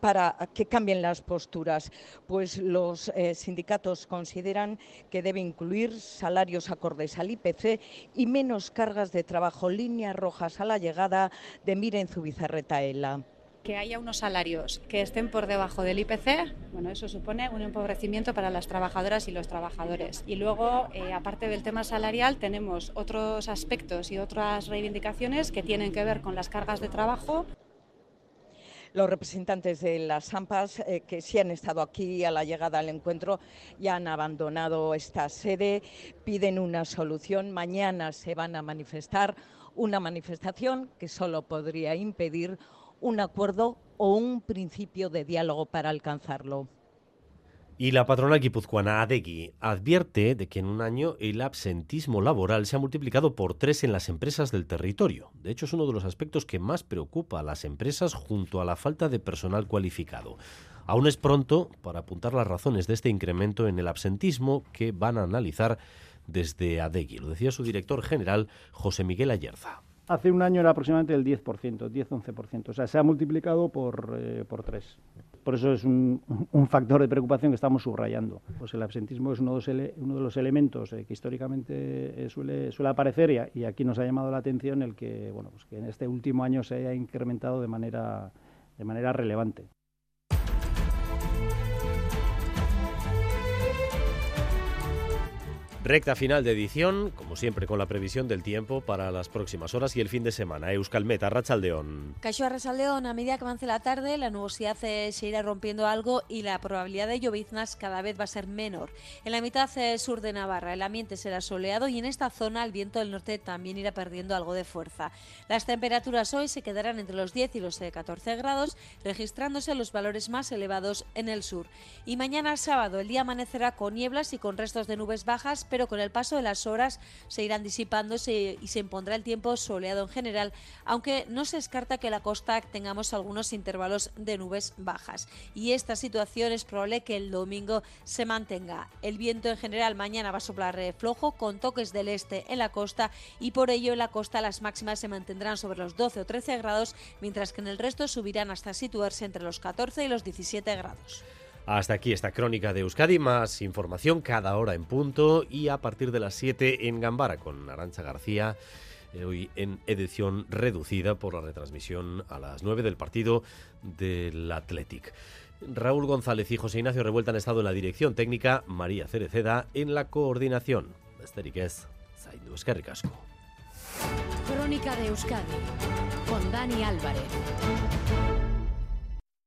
para que cambien las posturas? Pues los eh, sindicatos consideran que debe incluir salarios acordes al IPC y menos cargas de trabajo, líneas rojas a la llegada de Miren Zubizarreta-Ela que haya unos salarios que estén por debajo del IPC, bueno, eso supone un empobrecimiento para las trabajadoras y los trabajadores. Y luego, eh, aparte del tema salarial, tenemos otros aspectos y otras reivindicaciones que tienen que ver con las cargas de trabajo Los representantes de las AMPAs eh, que sí han estado aquí a la llegada al encuentro ya han abandonado esta sede, piden una solución. Mañana se van a manifestar una manifestación que solo podría impedir un acuerdo o un principio de diálogo para alcanzarlo. Y la patronal guipuzcoana ADEGI advierte de que en un año el absentismo laboral se ha multiplicado por tres en las empresas del territorio. De hecho, es uno de los aspectos que más preocupa a las empresas junto a la falta de personal cualificado. Aún es pronto para apuntar las razones de este incremento en el absentismo que van a analizar desde ADEGI. Lo decía su director general, José Miguel Ayerza. Hace un año era aproximadamente el 10%, 10-11%. O sea, se ha multiplicado por, eh, por tres. Por eso es un, un, factor de preocupación que estamos subrayando. Pues el absentismo es uno de los, uno de los elementos eh, que históricamente eh, suele, suele aparecer y, y, aquí nos ha llamado la atención el que, bueno, pues que en este último año se haya incrementado de manera, de manera relevante. Recta final de edición, como siempre con la previsión del tiempo para las próximas horas y el fin de semana. Euskalmet, Arrachaldeón. Caixo Arrachaldeón, a medida que avance la tarde, la nubosidad eh, se irá rompiendo algo y la probabilidad de lloviznas cada vez va a ser menor. En la mitad eh, sur de Navarra el ambiente será soleado y en esta zona el viento del norte también irá perdiendo algo de fuerza. Las temperaturas hoy se quedarán entre los 10 y los 14 eh, grados, registrándose los valores más elevados en el sur. Y mañana sábado el día amanecerá con nieblas y con restos de nubes bajas, pero con el paso de las horas se irán disipándose y se impondrá el tiempo soleado en general, aunque no se descarta que en la costa tengamos algunos intervalos de nubes bajas. Y esta situación es probable que el domingo se mantenga. El viento en general mañana va a soplar flojo con toques del este en la costa y por ello en la costa las máximas se mantendrán sobre los 12 o 13 grados, mientras que en el resto subirán hasta situarse entre los 14 y los 17 grados. Hasta aquí esta crónica de Euskadi, más información cada hora en punto y a partir de las 7 en Gambara con Arancha García, eh, hoy en edición reducida por la retransmisión a las 9 del partido del Athletic. Raúl González y José Ignacio Revuelta han estado en la dirección técnica, María Cereceda en la coordinación. Esteriquez, Zaindu Escarricasco. Crónica de Euskadi con Dani Álvarez.